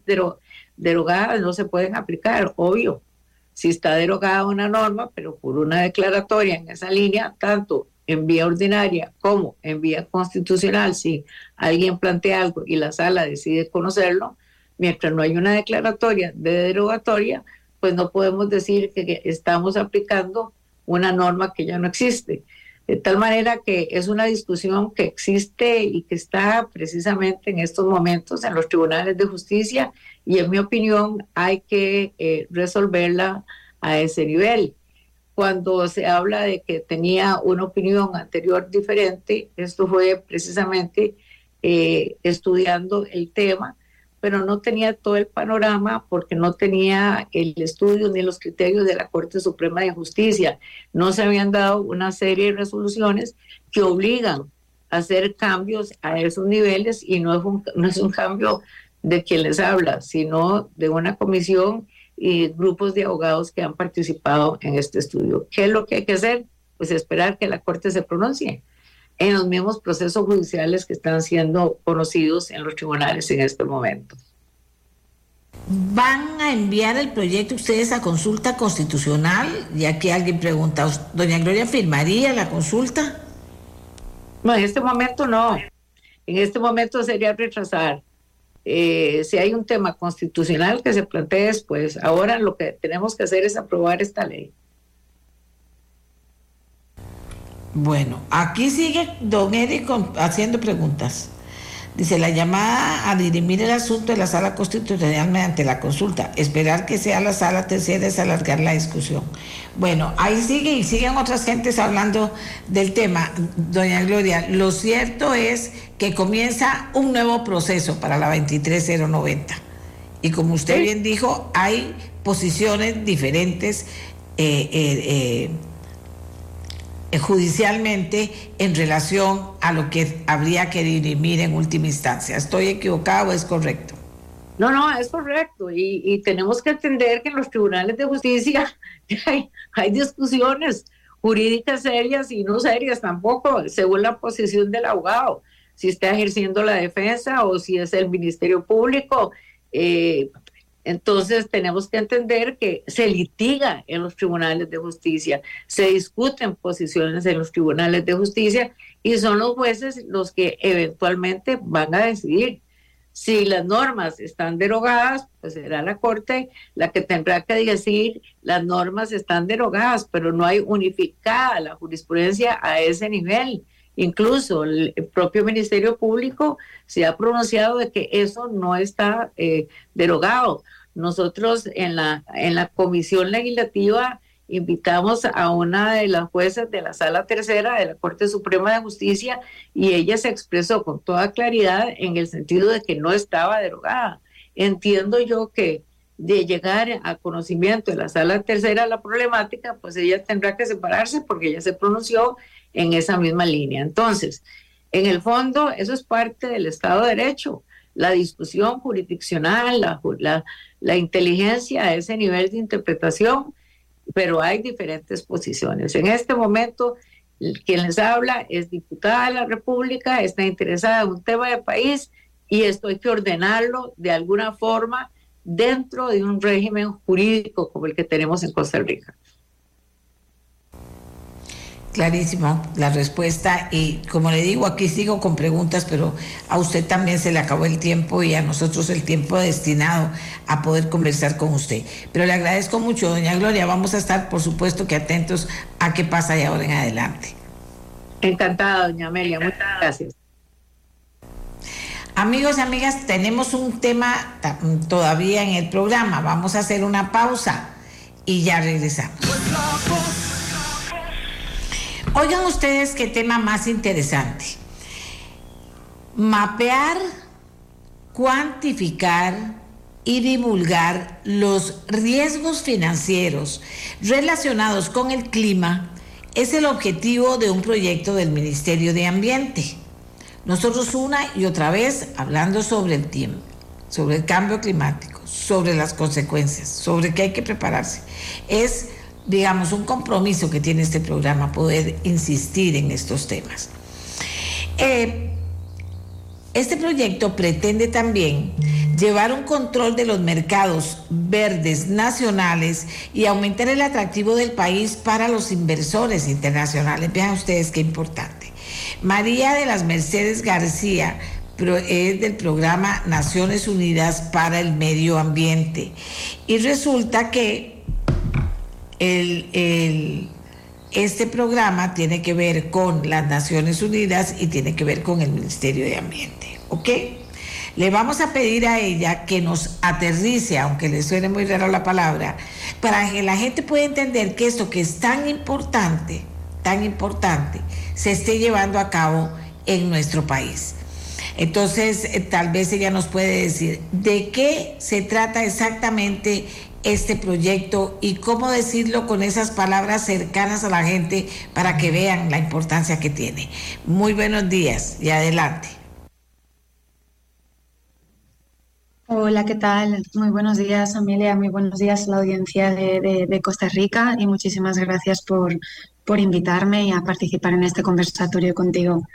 derogadas no se pueden aplicar, obvio. Si está derogada una norma, pero por una declaratoria en esa línea, tanto en vía ordinaria como en vía constitucional, si alguien plantea algo y la sala decide conocerlo, mientras no hay una declaratoria de derogatoria, pues no podemos decir que estamos aplicando una norma que ya no existe. De tal manera que es una discusión que existe y que está precisamente en estos momentos en los tribunales de justicia y en mi opinión hay que eh, resolverla a ese nivel. Cuando se habla de que tenía una opinión anterior diferente, esto fue precisamente eh, estudiando el tema pero no tenía todo el panorama porque no tenía el estudio ni los criterios de la Corte Suprema de Justicia. No se habían dado una serie de resoluciones que obligan a hacer cambios a esos niveles y no es un, no es un cambio de quien les habla, sino de una comisión y grupos de abogados que han participado en este estudio. ¿Qué es lo que hay que hacer? Pues esperar que la Corte se pronuncie en los mismos procesos judiciales que están siendo conocidos en los tribunales en este momento. ¿Van a enviar el proyecto ustedes a consulta constitucional? Y aquí alguien pregunta, ¿doña Gloria firmaría la consulta? No, en este momento no. En este momento sería retrasar. Eh, si hay un tema constitucional que se plantee después, ahora lo que tenemos que hacer es aprobar esta ley. Bueno, aquí sigue don Eric haciendo preguntas. Dice, la llamada a dirimir el asunto de la sala constitucional mediante la consulta. Esperar que sea la sala tercera es alargar la discusión. Bueno, ahí sigue y siguen otras gentes hablando del tema. Doña Gloria, lo cierto es que comienza un nuevo proceso para la 23090 Y como usted bien dijo, hay posiciones diferentes eh, eh, eh, judicialmente en relación a lo que habría que dirimir en última instancia. ¿Estoy equivocado o es correcto? No, no, es correcto. Y, tenemos que entender que en los tribunales de justicia *laughs* hay, hay discusiones jurídicas serias y no serias tampoco, según la posición del abogado, si está ejerciendo la defensa o si es el Ministerio Público. Eh, entonces tenemos que entender que se litiga en los tribunales de justicia, se discuten posiciones en los tribunales de justicia y son los jueces los que eventualmente van a decidir si las normas están derogadas, pues será la Corte la que tendrá que decir las normas están derogadas, pero no hay unificada la jurisprudencia a ese nivel. Incluso el propio Ministerio Público se ha pronunciado de que eso no está eh, derogado. Nosotros en la, en la Comisión Legislativa invitamos a una de las jueces de la Sala Tercera de la Corte Suprema de Justicia y ella se expresó con toda claridad en el sentido de que no estaba derogada. Entiendo yo que de llegar a conocimiento de la Sala Tercera la problemática, pues ella tendrá que separarse porque ella se pronunció en esa misma línea. Entonces, en el fondo, eso es parte del Estado de Derecho. La discusión jurisdiccional, la, la, inteligencia a ese nivel de interpretación pero hay diferentes posiciones. En este momento, quien les habla es diputada de la República, está interesada en un tema de país y esto hay que ordenarlo de alguna forma dentro de un régimen jurídico como el que tenemos en Costa Rica. Clarísimo la respuesta y como le digo, aquí sigo con preguntas, pero a usted también se le acabó el tiempo y a nosotros el tiempo destinado a poder conversar con usted. Pero le agradezco mucho, doña Gloria, vamos a estar por supuesto que atentos a qué pasa de ahora en adelante. Encantada, doña Amelia, muchas gracias. Amigos y amigas, tenemos un tema todavía en el programa, vamos a hacer una pausa y ya regresamos. Oigan ustedes qué tema más interesante. Mapear, cuantificar y divulgar los riesgos financieros relacionados con el clima es el objetivo de un proyecto del Ministerio de Ambiente. Nosotros una y otra vez hablando sobre el tiempo, sobre el cambio climático, sobre las consecuencias, sobre qué hay que prepararse. Es digamos, un compromiso que tiene este programa, poder insistir en estos temas. Eh, este proyecto pretende también llevar un control de los mercados verdes nacionales y aumentar el atractivo del país para los inversores internacionales. Vean ustedes qué importante. María de las Mercedes García es del programa Naciones Unidas para el Medio Ambiente. Y resulta que el, este programa tiene que ver con las Naciones Unidas y tiene que ver con el Ministerio de Ambiente. ¿Ok? Le vamos a pedir a ella que nos aterrice, aunque le suene muy raro la palabra, para que la gente pueda entender que esto que es tan importante, tan importante, se esté llevando a cabo en nuestro país. Entonces, eh, tal vez ella nos puede decir de qué se trata exactamente este proyecto y cómo decirlo con esas palabras cercanas a la gente para que vean la importancia que tiene. Muy buenos días y adelante. Hola, ¿qué tal? Muy buenos días, Amelia. Muy buenos días a la audiencia de, Costa Rica y muchísimas gracias por, por invitarme a participar en este conversatorio contigo.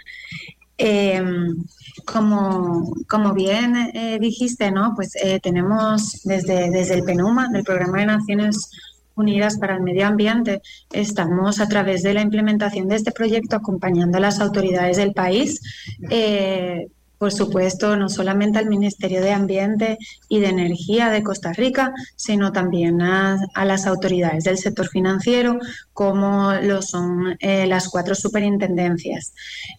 Em, como, como bien eh, dijiste, ¿no? Pues eh, tenemos desde, desde el PENUMA, del Programa de Naciones Unidas para el Medio Ambiente, estamos a través de la implementación de este proyecto acompañando a las autoridades del país eh, por supuesto, no solamente al Ministerio de Ambiente y de Energía de Costa Rica, sino también a, las autoridades del sector financiero, como lo son eh, las cuatro superintendencias,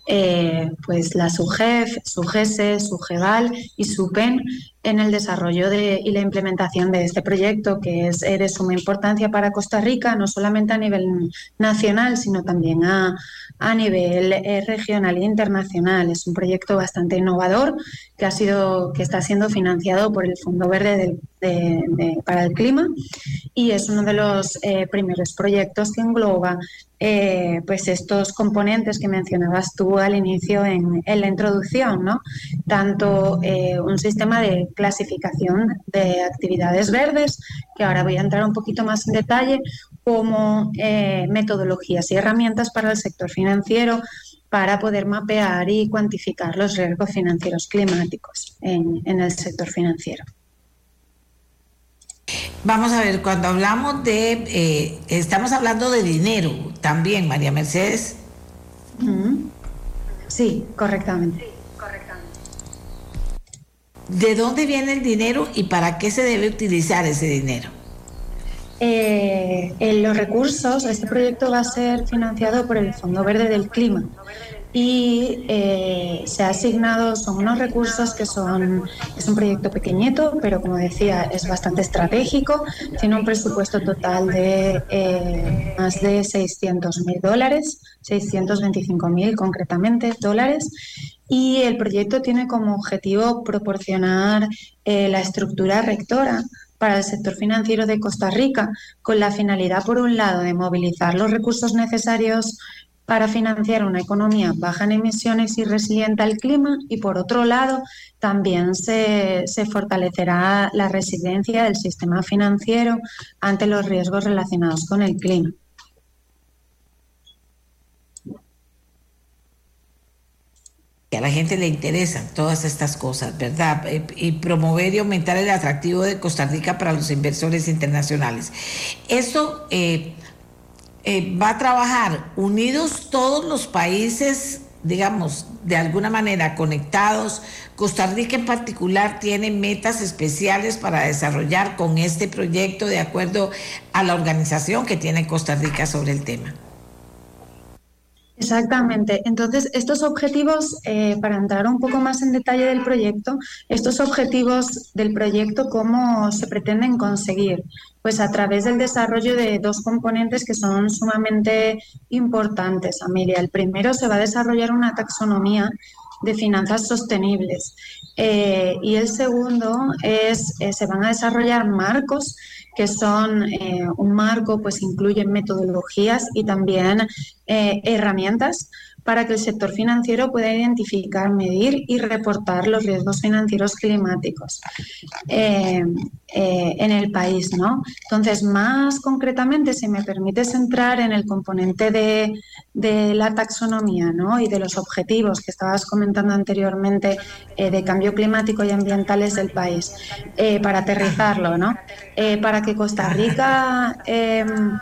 eh, pues la SUGEF, SUGESE, SUGEVAL y SUPEN, en el desarrollo de, y la implementación de este proyecto, que es de suma importancia para Costa Rica, no solamente a nivel nacional, sino también a, a nivel eh, regional e internacional. Es un proyecto bastante innovador que, ha sido, que está siendo financiado por el Fondo Verde para el Clima y es uno de los eh, primeros proyectos que engloba eh, pues estos componentes que mencionabas tú al inicio en, la introducción, ¿no? Tanto un sistema de clasificación de actividades verdes, que ahora voy a entrar un poquito más en detalle, como eh, metodologías y herramientas para el sector financiero para poder mapear y cuantificar los riesgos financieros climáticos en, el sector financiero. Vamos a ver, cuando hablamos de, eh, estamos hablando de dinero también, María Mercedes. Sí, correctamente. ¿De dónde viene el dinero y para qué se debe utilizar ese dinero? Eh, en los recursos, este proyecto va a ser financiado por el Fondo Verde del Clima y eh, se ha asignado, son unos recursos que son, es un proyecto pequeñito, pero como decía, es bastante estratégico, tiene un presupuesto total de eh, más de 600 mil dólares, 625 mil concretamente dólares, y el proyecto tiene como objetivo proporcionar la estructura rectora para el sector financiero de Costa Rica, con la finalidad, por un lado, de movilizar los recursos necesarios para financiar una economía baja en emisiones y resiliente al clima y por otro lado también se, se, fortalecerá la resiliencia del sistema financiero ante los riesgos relacionados con el clima. que a la gente le interesan todas estas cosas, ¿verdad? Eh, y promover y aumentar el atractivo de Costa Rica para los inversores internacionales. Eso eh, eh, va a trabajar unidos todos los países, digamos, de alguna manera conectados. Costa Rica en particular tiene metas especiales para desarrollar con este proyecto de acuerdo a la organización que tiene Costa Rica sobre el tema. Exactamente. Entonces, estos objetivos, eh, para entrar un poco más en detalle del proyecto, estos objetivos del proyecto, ¿cómo se pretenden conseguir? Pues a través del desarrollo de dos componentes que son sumamente importantes, Amelia. El primero, se va a desarrollar una taxonomía de finanzas sostenibles. Eh, y el segundo es, eh, se van a desarrollar marcos que son eh, un marco, pues incluyen metodologías y también eh, herramientas para que el sector financiero pueda identificar, medir y reportar los riesgos financieros climáticos eh, en el país. ¿no? Entonces, más concretamente, si me permites entrar en el componente de, de la taxonomía ¿no? y de los objetivos que estabas comentando anteriormente de cambio climático y ambientales del país, para aterrizarlo, ¿no? para que Costa Rica em,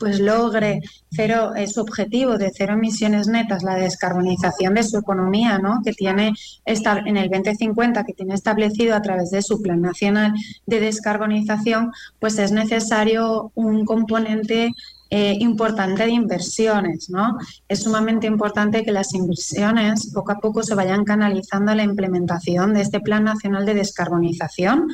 pues logre cero, eh, su objetivo de cero emisiones netas, la descarbonización de su economía, ¿no? que tiene en el 2050, que tiene establecido a través de su Plan Nacional de Descarbonización, pues es necesario un componente eh, importante de inversiones. ¿no? Es sumamente importante que las inversiones poco a poco se vayan canalizando a la implementación de este Plan Nacional de Descarbonización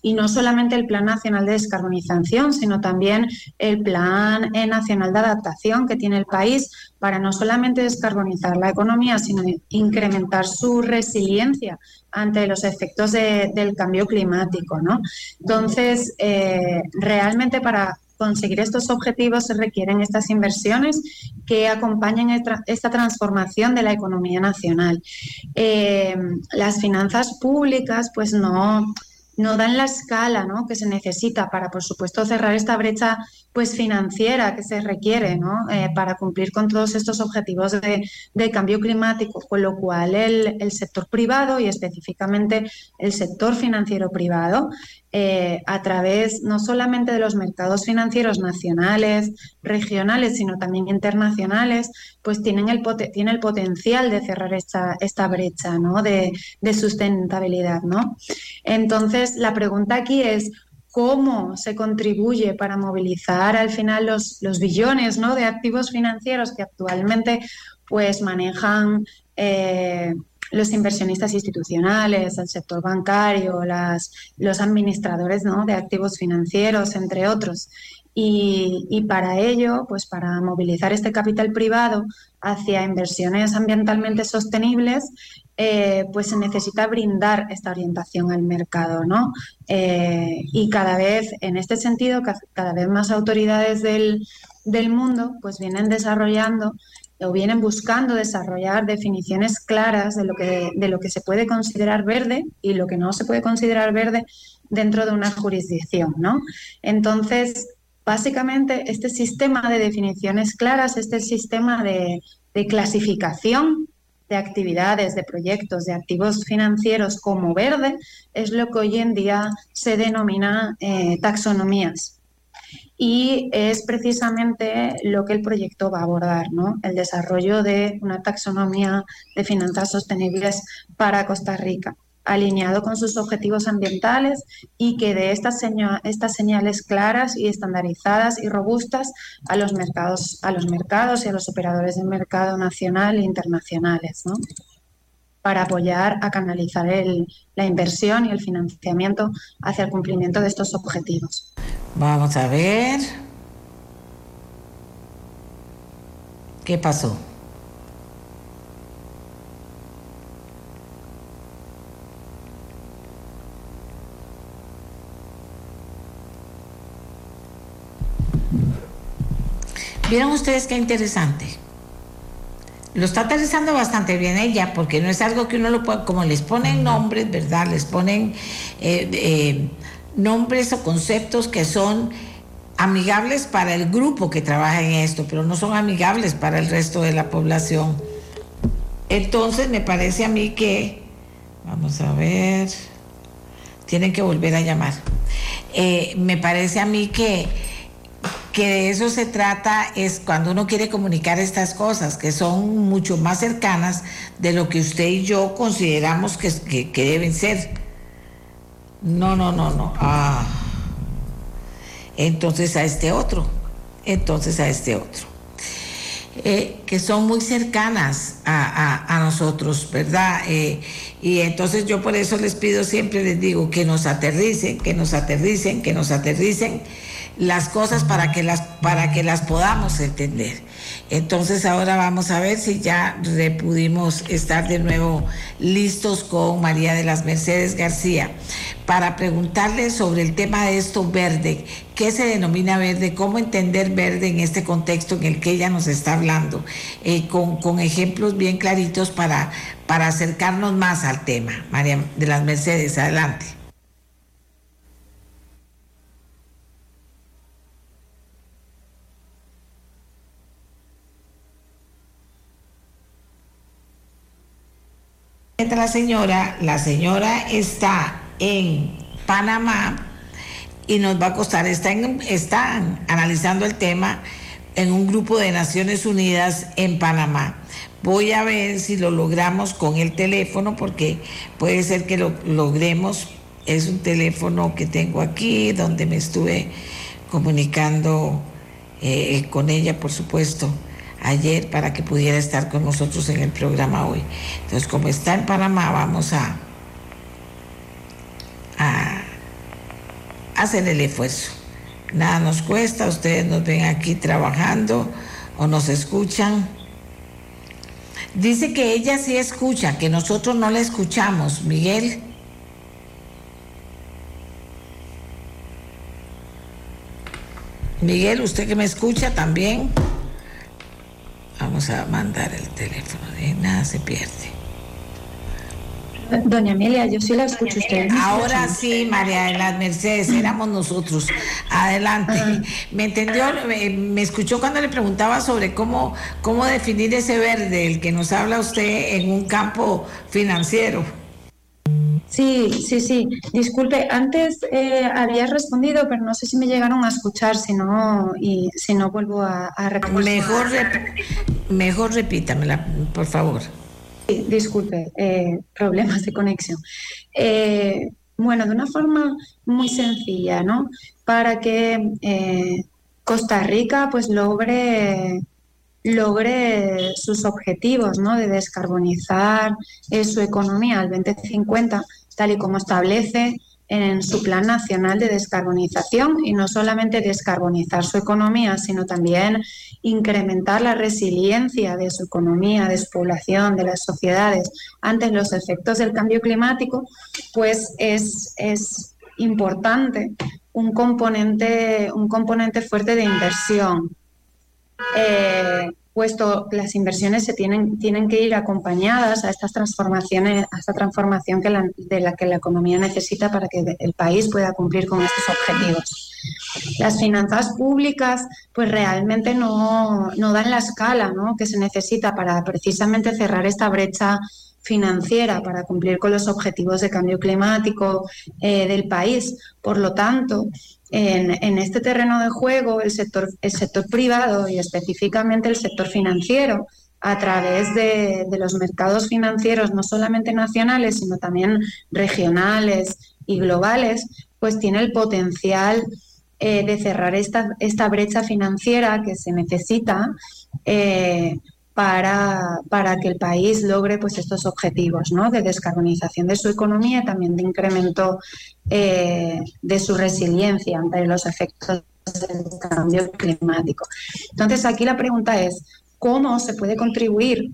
y no solamente el Plan Nacional de Descarbonización, sino también el Plan Nacional de Adaptación que tiene el país para no solamente descarbonizar la economía, sino incrementar su resiliencia ante los efectos del cambio climático. ¿no? Entonces, eh, realmente para conseguir estos objetivos se requieren estas inversiones que acompañen esta transformación de la economía nacional. Eh, las finanzas públicas, pues no no dan la escala ¿no? que se necesita para, por supuesto, cerrar esta brecha pues, financiera que se requiere ¿no? Eh, para cumplir con todos estos objetivos de, cambio climático, con lo cual el, el, sector privado y específicamente el sector financiero privado eh, a través no solamente de los mercados financieros nacionales, regionales, sino también internacionales, pues tienen el, tiene el potencial de cerrar esta, esta brecha ¿no? de, sustentabilidad. ¿no? Entonces, la pregunta aquí es, cómo se contribuye para movilizar al final los, billones ¿no? de activos financieros que actualmente pues manejan eh, los inversionistas institucionales, el sector bancario, los administradores ¿no? de activos financieros, entre otros. Y, para ello, pues para movilizar este capital privado hacia inversiones ambientalmente sostenibles, eh, pues se necesita brindar esta orientación al mercado, ¿no? Eh, y cada vez, en este sentido, cada vez más autoridades del, del mundo pues vienen desarrollando o vienen buscando desarrollar definiciones claras de lo que, de lo que se puede considerar verde y lo que no se puede considerar verde dentro de una jurisdicción, ¿no? Entonces, básicamente, este sistema de definiciones claras, este sistema de, clasificación de actividades, de proyectos, de activos financieros como verde, es lo que hoy en día se denomina eh, taxonomías y es precisamente lo que el proyecto va a abordar, ¿no? el desarrollo de una taxonomía de finanzas sostenibles para Costa Rica alineado con sus objetivos ambientales y que dé estas, estas señales claras y estandarizadas y robustas a los mercados, a los mercados y a los operadores de mercado nacional e internacionales, ¿no? para apoyar a canalizar el, la inversión y el financiamiento hacia el cumplimiento de estos objetivos. Vamos a ver. ¿Qué pasó? ¿Vieron ustedes qué interesante? Lo está aterrizando bastante bien ella, porque no es algo que uno lo pueda, como les ponen nombres, ¿verdad? Les ponen eh, eh, nombres o conceptos que son amigables para el grupo que trabaja en esto, pero no son amigables para el resto de la población. Entonces me parece a mí que, vamos a ver, tienen que volver a llamar. Eh, me parece a mí que, que de eso se trata es cuando uno quiere comunicar estas cosas, que son mucho más cercanas de lo que usted y yo consideramos que, que deben ser. No, no, no, no. Ah. Entonces a este otro. Entonces a este otro. Eh, que son muy cercanas a, nosotros, ¿verdad? Eh, y entonces yo por eso les pido siempre, les digo, que nos aterricen, que nos aterricen, que nos aterricen las cosas para que las, para que las podamos entender. Entonces ahora vamos a ver si ya pudimos estar de nuevo listos con María de las Mercedes García para preguntarle sobre el tema de esto verde, qué se denomina verde, cómo entender verde en este contexto en el que ella nos está hablando, eh, con, con, ejemplos bien claritos para, para acercarnos más al tema. María de las Mercedes, adelante. La señora, la señora está en Panamá y nos va a costar, están, analizando el tema en un grupo de Naciones Unidas en Panamá. Voy a ver si lo logramos con el teléfono porque puede ser que lo logremos. Es un teléfono que tengo aquí donde me estuve comunicando eh, con ella, por supuesto ayer para que pudiera estar con nosotros en el programa hoy. Entonces, como está en Panamá, vamos a, a hacer el esfuerzo. Nada nos cuesta, ustedes nos ven aquí trabajando o nos escuchan. Dice que ella sí escucha, que nosotros no la escuchamos, Miguel. Miguel, usted que me escucha también. Vamos a mandar el teléfono, de nada se pierde. Doña Amelia, yo sí la escucho usted. Ahora sí, María de las Mercedes, éramos nosotros. Adelante. ¿Me entendió? Me, escuchó cuando le preguntaba sobre cómo, cómo definir ese verde, el que nos habla usted en un campo financiero. Sí, sí, sí. Disculpe, antes eh, había respondido, pero no sé si me llegaron a escuchar, si no, y si no vuelvo a, a Mejor, mejor repítamela, por favor. Sí, disculpe, eh, problemas de conexión. Eh, bueno, de una forma muy sencilla, ¿no? Para que Costa Rica pues logre logre sus objetivos ¿no? de descarbonizar eh, su economía al 2050, tal y como establece en su Plan Nacional de Descarbonización y no solamente descarbonizar su economía, sino también incrementar la resiliencia de su economía, de su población, de las sociedades ante los efectos del cambio climático, pues es, es importante un componente, un componente fuerte de inversión. Eh, puesto las inversiones se tienen, tienen que ir acompañadas a estas transformaciones, a esta transformación que de la que la economía necesita para que el país pueda cumplir con estos objetivos. Las finanzas públicas pues realmente no, no dan la escala ¿no? que se necesita para precisamente cerrar esta brecha financiera para cumplir con los objetivos de cambio climático eh, del país. Por lo tanto, en, este terreno de juego, el sector, el sector privado y específicamente el sector financiero, a través de, los mercados financieros, no solamente nacionales, sino también regionales y globales, pues tiene el potencial eh, de cerrar esta, esta brecha financiera que se necesita eh, para, para, que el país logre pues, estos objetivos ¿no? de descarbonización de su economía y también de incremento eh, de su resiliencia ante los efectos del cambio climático. Entonces, aquí la pregunta es, ¿cómo se puede contribuir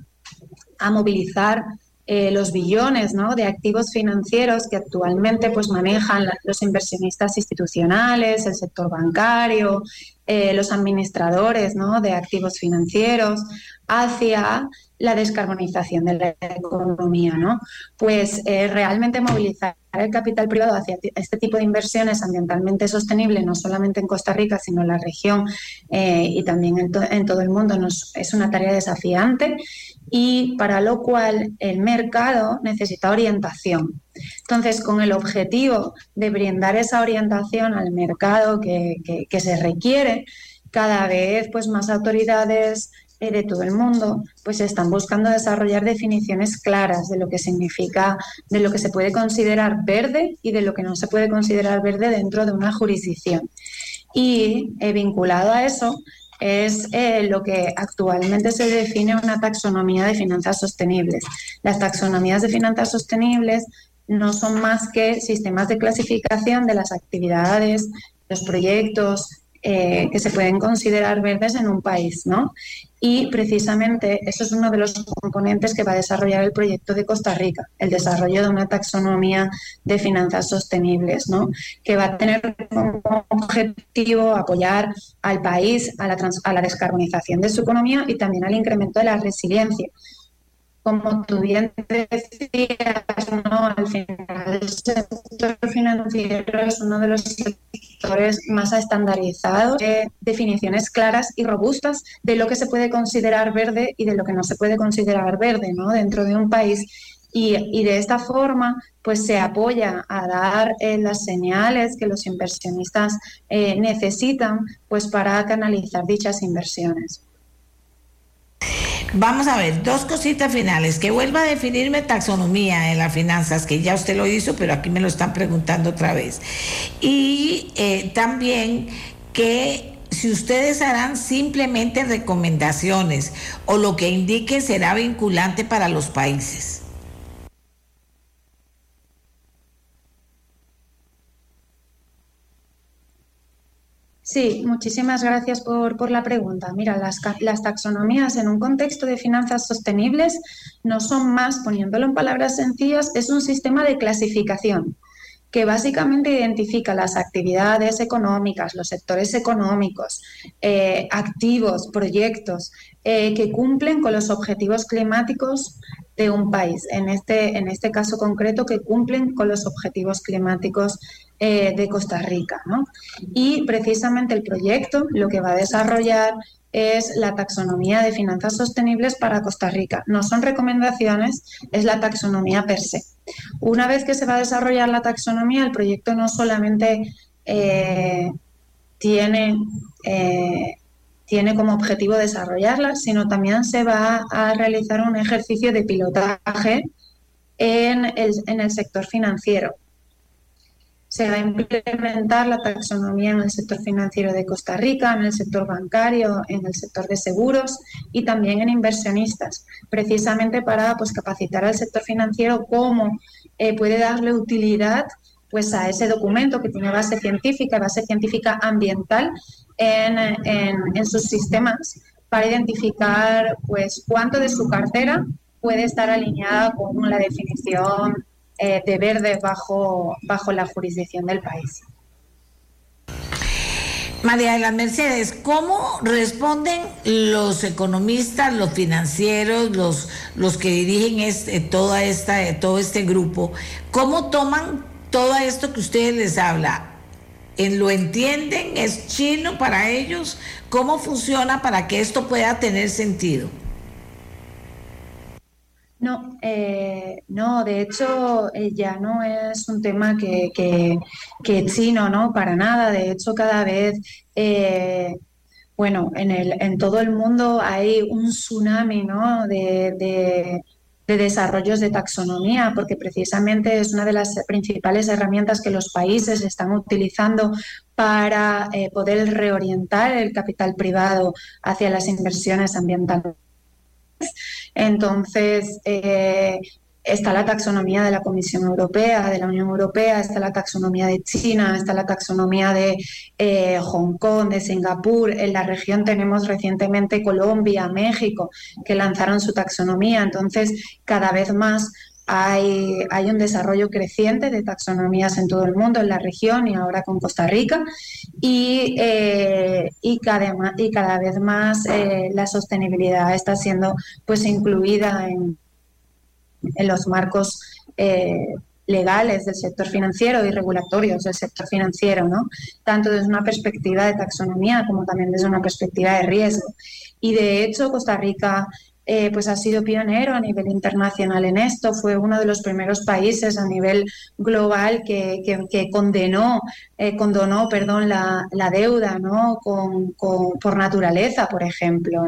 a movilizar eh, los billones ¿no? de activos financieros que actualmente pues, manejan los inversionistas institucionales, el sector bancario, eh, los administradores ¿no? de activos financieros hacia la descarbonización de la economía, ¿no? Pues eh, realmente movilizar el capital privado hacia este tipo de inversiones ambientalmente sostenibles, no solamente en Costa Rica, sino en la región eh, y también en, todo el mundo, es una tarea desafiante y para lo cual el mercado necesita orientación. Entonces, con el objetivo de brindar esa orientación al mercado que, que se requiere, cada vez pues más autoridades de todo el mundo, pues están buscando desarrollar definiciones claras de lo que significa, de lo que se puede considerar verde y de lo que no se puede considerar verde dentro de una jurisdicción. Y eh, vinculado a eso es eh, lo que actualmente se define una taxonomía de finanzas sostenibles. Las taxonomías de finanzas sostenibles no son más que sistemas de clasificación de las actividades, los proyectos, que se pueden considerar verdes en un país, ¿no? Y precisamente eso es uno de los componentes que va a desarrollar el proyecto de Costa Rica, el desarrollo de una taxonomía de finanzas sostenibles, ¿no? que va a tener como objetivo apoyar al país a la, a la descarbonización de su economía y también al incremento de la resiliencia como tú bien decías, ¿no? al final el sector financiero es uno de los más estandarizados, de definiciones claras y robustas de lo que se puede considerar verde y de lo que no se puede considerar verde ¿no? dentro de un país. Y, de esta forma, pues se apoya a dar eh, las señales que los inversionistas eh, necesitan pues para canalizar dichas inversiones. Vamos a ver, dos cositas finales. Que vuelva a definirme taxonomía en las finanzas, que ya usted lo hizo, pero aquí me lo están preguntando otra vez. Y eh, también que si ustedes harán simplemente recomendaciones o lo que indique será vinculante para los países. Sí, muchísimas gracias por, la pregunta. Mira, las, las, taxonomías en un contexto de finanzas sostenibles no son más, poniéndolo en palabras sencillas, es un sistema de clasificación que básicamente identifica las actividades económicas, los sectores económicos, eh, activos, proyectos eh, que cumplen con los objetivos climáticos de un país. En este, en este caso concreto, que cumplen con los objetivos climáticos eh, de Costa Rica. ¿no? Y precisamente el proyecto lo que va a desarrollar es la taxonomía de finanzas sostenibles para Costa Rica. No son recomendaciones, es la taxonomía per se. Una vez que se va a desarrollar la taxonomía, el proyecto no solamente eh, tiene, eh, tiene como objetivo desarrollarla, sino también se va a realizar un ejercicio de pilotaje en el sector financiero se va a implementar la taxonomía en el sector financiero de Costa Rica, en el sector bancario, en el sector de seguros y también en inversionistas, precisamente para pues, capacitar al sector financiero cómo eh, puede darle utilidad pues, a ese documento que tiene base científica, base científica ambiental en, en sus sistemas para identificar pues, cuánto de su cartera puede estar alineada con la definición eh, de verde bajo, bajo la jurisdicción del país. María de las Mercedes, ¿cómo responden los economistas, los financieros, los, los que dirigen este, toda esta, todo este grupo? ¿Cómo toman todo esto que ustedes les habla? ¿Lo entienden? ¿Es chino para ellos? ¿Cómo funciona para que esto pueda tener sentido? No, eh, no, de hecho eh, ya no es un tema que, que, chino, ¿no? Para nada. De hecho, cada vez, eh, bueno, en, el, en todo el mundo hay un tsunami, ¿no? De, de, desarrollos de taxonomía, porque precisamente es una de las principales herramientas que los países están utilizando para poder reorientar el capital privado hacia las inversiones ambientales entonces, eh, está la taxonomía de la Comisión Europea, de la Unión Europea, está la taxonomía de China, está la taxonomía de eh, Hong Kong, de Singapur. En la región tenemos recientemente Colombia, México, que lanzaron su taxonomía. Entonces, cada vez más hay, un desarrollo creciente de taxonomías en todo el mundo, en la región y ahora con Costa Rica. Y, eh, cada, vez más eh, la sostenibilidad está siendo pues, incluida en, en los marcos eh, legales del sector financiero y regulatorios del sector financiero, ¿no? tanto desde una perspectiva de taxonomía como también desde una perspectiva de riesgo. Y de hecho, Costa Rica eh, pues ha sido pionero a nivel internacional en esto. Fue uno de los primeros países a nivel global que, condenó, eh, perdón, la, deuda ¿no? Con, por naturaleza, por ejemplo.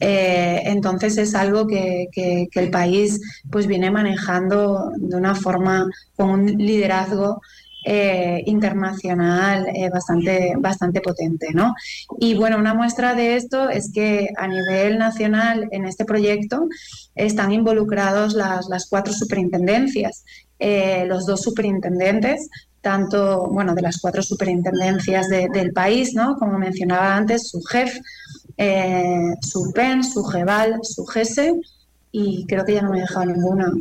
Eh, entonces es algo que, el país pues, viene manejando de una forma con un liderazgo eh, internacional eh, bastante, bastante potente. ¿no? Y bueno, una muestra de esto es que a nivel nacional en este proyecto están involucrados las, las cuatro superintendencias, eh, los dos superintendentes tanto, bueno, de las cuatro superintendencias del país, ¿no? Como mencionaba antes, su jefe, su PEN, su GEVAL, su GESE y creo que ya no me he dejado ninguna.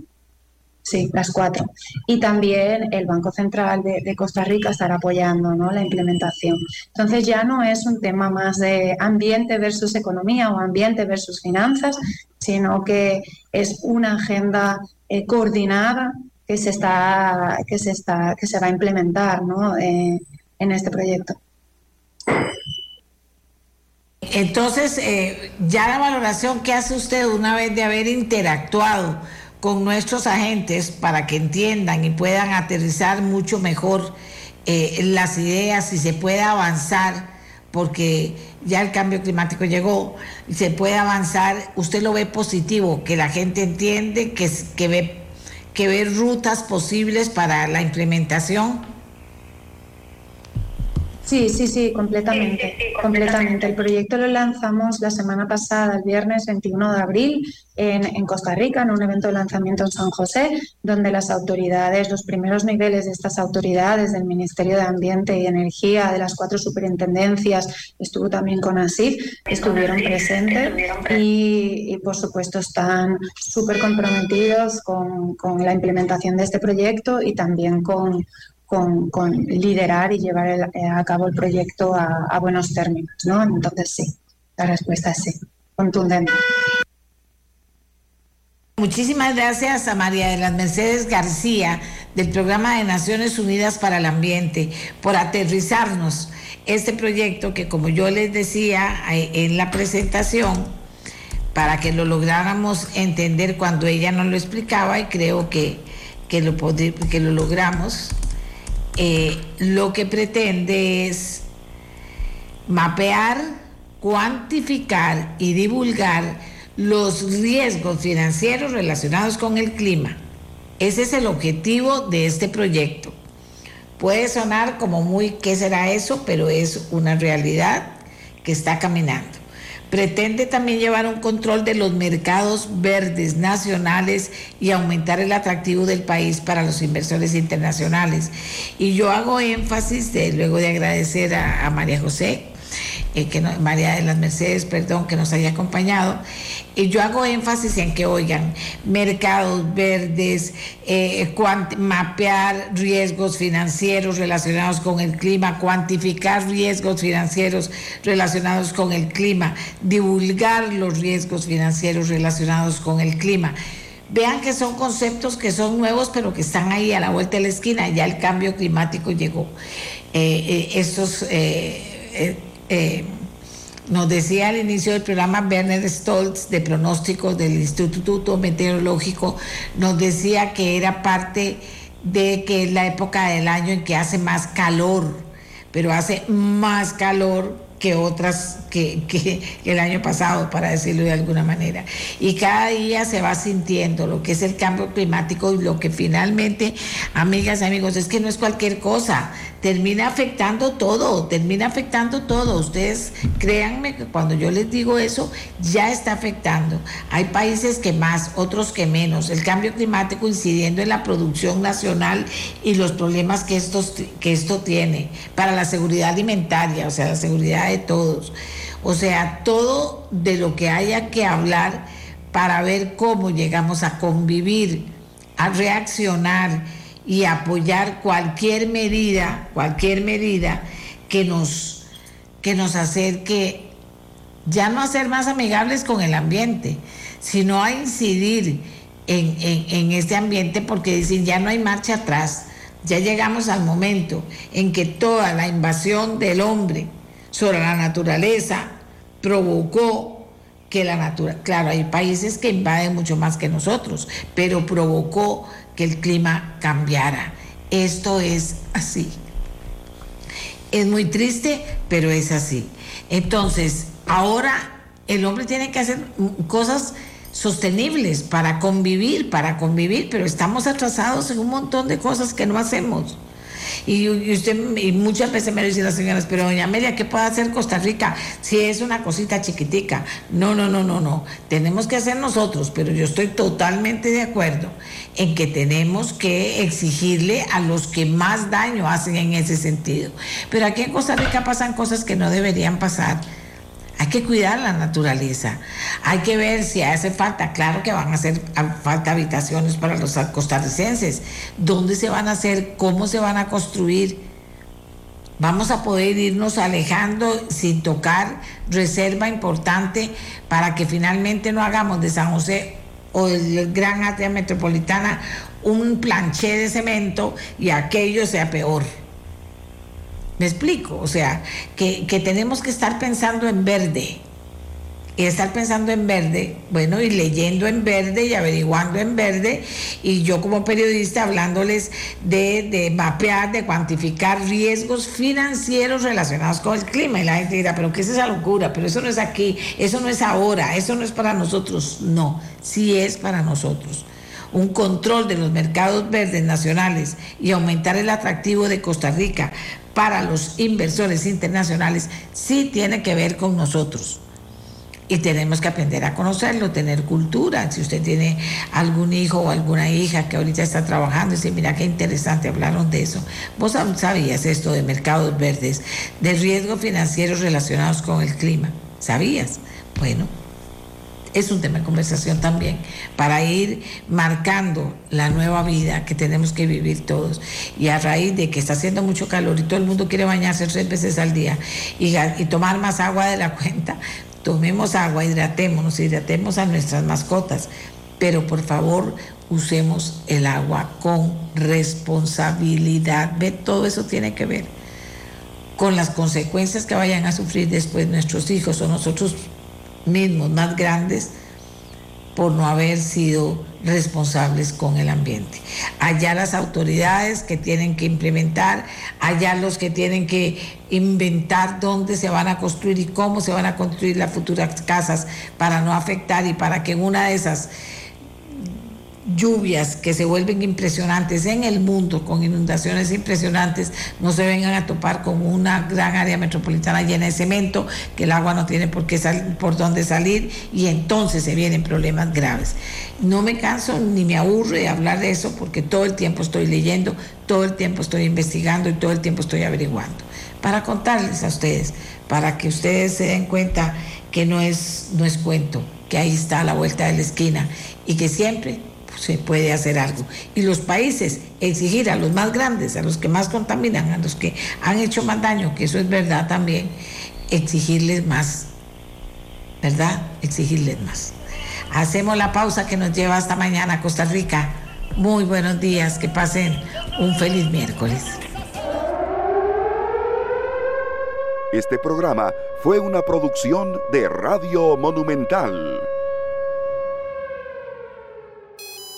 Sí, las cuatro. Y también el Banco Central de, Costa Rica estará apoyando ¿no? la implementación. Entonces ya no es un tema más de ambiente versus economía o ambiente versus finanzas, sino que es una agenda eh, coordinada que se está, que se está, que se va a implementar ¿no? En este proyecto. Entonces, eh, ya la valoración que hace usted una vez de haber interactuado con nuestros agentes para que entiendan y puedan aterrizar mucho mejor eh, las ideas y se pueda avanzar, porque ya el cambio climático llegó, se puede avanzar, usted lo ve positivo, que la gente entiende, que, que, ve, que ve rutas posibles para la implementación. Sí, sí, sí, completamente, completamente. El proyecto lo lanzamos la semana pasada, el viernes 21 de abril, en, Costa Rica, en un evento de lanzamiento en San José, donde las autoridades, los primeros niveles de estas autoridades del Ministerio de Ambiente y Energía, de las cuatro superintendencias, estuvo también con ASIF, estuvieron presentes y, por supuesto están súper comprometidos con, con la implementación de este proyecto y también con, con, liderar y llevar eh, a cabo el proyecto a, buenos términos, ¿no? Entonces sí, la respuesta es sí, contundente. Muchísimas gracias a María de las Mercedes García del Programa de Naciones Unidas para el Ambiente por aterrizarnos este proyecto que como yo les decía eh, en la presentación, para que lo lográramos entender cuando ella nos lo explicaba y creo que, que, lo, que lo logramos, eh, lo que pretende es mapear, cuantificar y divulgar los riesgos financieros relacionados con el clima. Ese es el objetivo de este proyecto. Puede sonar como muy, ¿qué será eso? Pero es una realidad que está caminando. Pretende también llevar un control de los mercados verdes nacionales y aumentar el atractivo del país para los inversores internacionales. Y yo hago énfasis, luego de agradecer a María José, eh, que María de las Mercedes, perdón, que nos haya acompañado. Y yo hago énfasis en que, oigan, mercados verdes, eh, mapear riesgos financieros relacionados con el clima, cuantificar riesgos financieros relacionados con el clima, divulgar los riesgos financieros relacionados con el clima. Vean que son conceptos que son nuevos, pero que están ahí a la vuelta de la esquina. Ya el cambio climático llegó. Eh, estos nos decía al inicio del programa Werner Stoltz de pronósticos del Instituto Meteorológico, nos decía que era parte de que es la época del año en que hace más calor, pero hace más calor que otras que, que, el año pasado, para decirlo de alguna manera. Y cada día se va sintiendo lo que es el cambio climático y lo que finalmente, amigas y amigos, es que no es cualquier cosa termina afectando todo, termina afectando todo. Ustedes créanme que cuando yo les digo eso, ya está afectando. Hay países que más, otros que menos. El cambio climático incidiendo en la producción nacional y los problemas que, que esto tiene para la seguridad alimentaria, o sea, la seguridad de todos. O sea, todo de lo que haya que hablar para ver cómo llegamos a convivir, a reaccionar y apoyar cualquier medida, cualquier medida que nos, que nos acerque ya no a ser más amigables con el ambiente, sino a incidir en, en este ambiente porque dicen ya no hay marcha atrás, ya llegamos al momento en que toda la invasión del hombre sobre la naturaleza provocó que la naturaleza, claro, hay países que invaden mucho más que nosotros, pero provocó que el clima cambiara. Esto es así. Es muy triste, pero es así. Entonces, ahora el hombre tiene que hacer cosas sostenibles para convivir, para convivir, pero estamos atrasados en un montón de cosas que no hacemos. Y, usted, y muchas veces me dicen las señoras, pero doña Amelia, ¿qué puede hacer Costa Rica si es una cosita chiquitica? No, no, no, no, no. Tenemos que hacer nosotros, pero yo estoy totalmente de acuerdo en que tenemos que exigirle a los que más daño hacen en ese sentido. Pero aquí en Costa Rica pasan cosas que no deberían pasar hay que cuidar la naturaleza. Hay que ver si hace falta. Claro que van a hacer falta habitaciones para los costarricenses. ¿Dónde se van a hacer? ¿Cómo se van a construir? Vamos a poder irnos alejando sin tocar reserva importante para que finalmente no hagamos de San José o del Gran Área Metropolitana un planché de cemento y aquello sea peor. Me explico, o sea, que, tenemos que estar pensando en verde. Y estar pensando en verde, bueno, y leyendo en verde y averiguando en verde, y yo como periodista hablándoles de, de mapear, de cuantificar riesgos financieros relacionados con el clima. Y la gente dirá, pero ¿qué es esa locura? Pero eso no es aquí, eso no es ahora, eso no es para nosotros. No, sí es para nosotros un control de los mercados verdes nacionales y aumentar el atractivo de Costa Rica para los inversores internacionales sí tiene que ver con nosotros. Y tenemos que aprender a conocerlo, tener cultura. Si usted tiene algún hijo o alguna hija que ahorita está trabajando y dice, mira qué interesante, hablaron de eso. Vos sabías esto de mercados verdes, de riesgos financieros relacionados con el clima. ¿Sabías? Bueno, es un tema de conversación también, para ir marcando la nueva vida que tenemos que vivir todos. Y a raíz de que está haciendo mucho calor y todo el mundo quiere bañarse tres veces al día y, tomar más agua de la *laughs* cuenta, tomemos agua, hidratémonos, hidratemos a nuestras mascotas, pero por favor usemos el agua con responsabilidad. Ve, todo eso tiene que ver con las consecuencias que vayan a sufrir después nuestros hijos o nosotros mismos más grandes por no haber sido responsables con el ambiente. Allá las autoridades que tienen que implementar, allá los que tienen que inventar dónde se van a construir y cómo se van a construir las futuras casas para no afectar y para que en una de esas lluvias que se vuelven impresionantes en el mundo, con inundaciones impresionantes, no se vengan a topar con una gran área metropolitana llena de cemento, que el agua no tiene por qué salir, por dónde salir y entonces se vienen problemas graves. No me canso ni me aburre de hablar de eso porque todo el tiempo estoy leyendo, todo el tiempo estoy investigando y todo el tiempo estoy averiguando. Para contarles a ustedes, para que ustedes se den cuenta que no es, no es cuento, que ahí está a la vuelta de la esquina y que siempre se puede hacer algo. Y los países exigir a los más grandes, a los que más contaminan, a los que han hecho más daño, que eso es verdad también, exigirles más, ¿verdad? Exigirles más. Hacemos la pausa que nos lleva hasta mañana a Costa Rica. Muy buenos días, que pasen un feliz miércoles. Este programa fue una producción de Radio Monumental.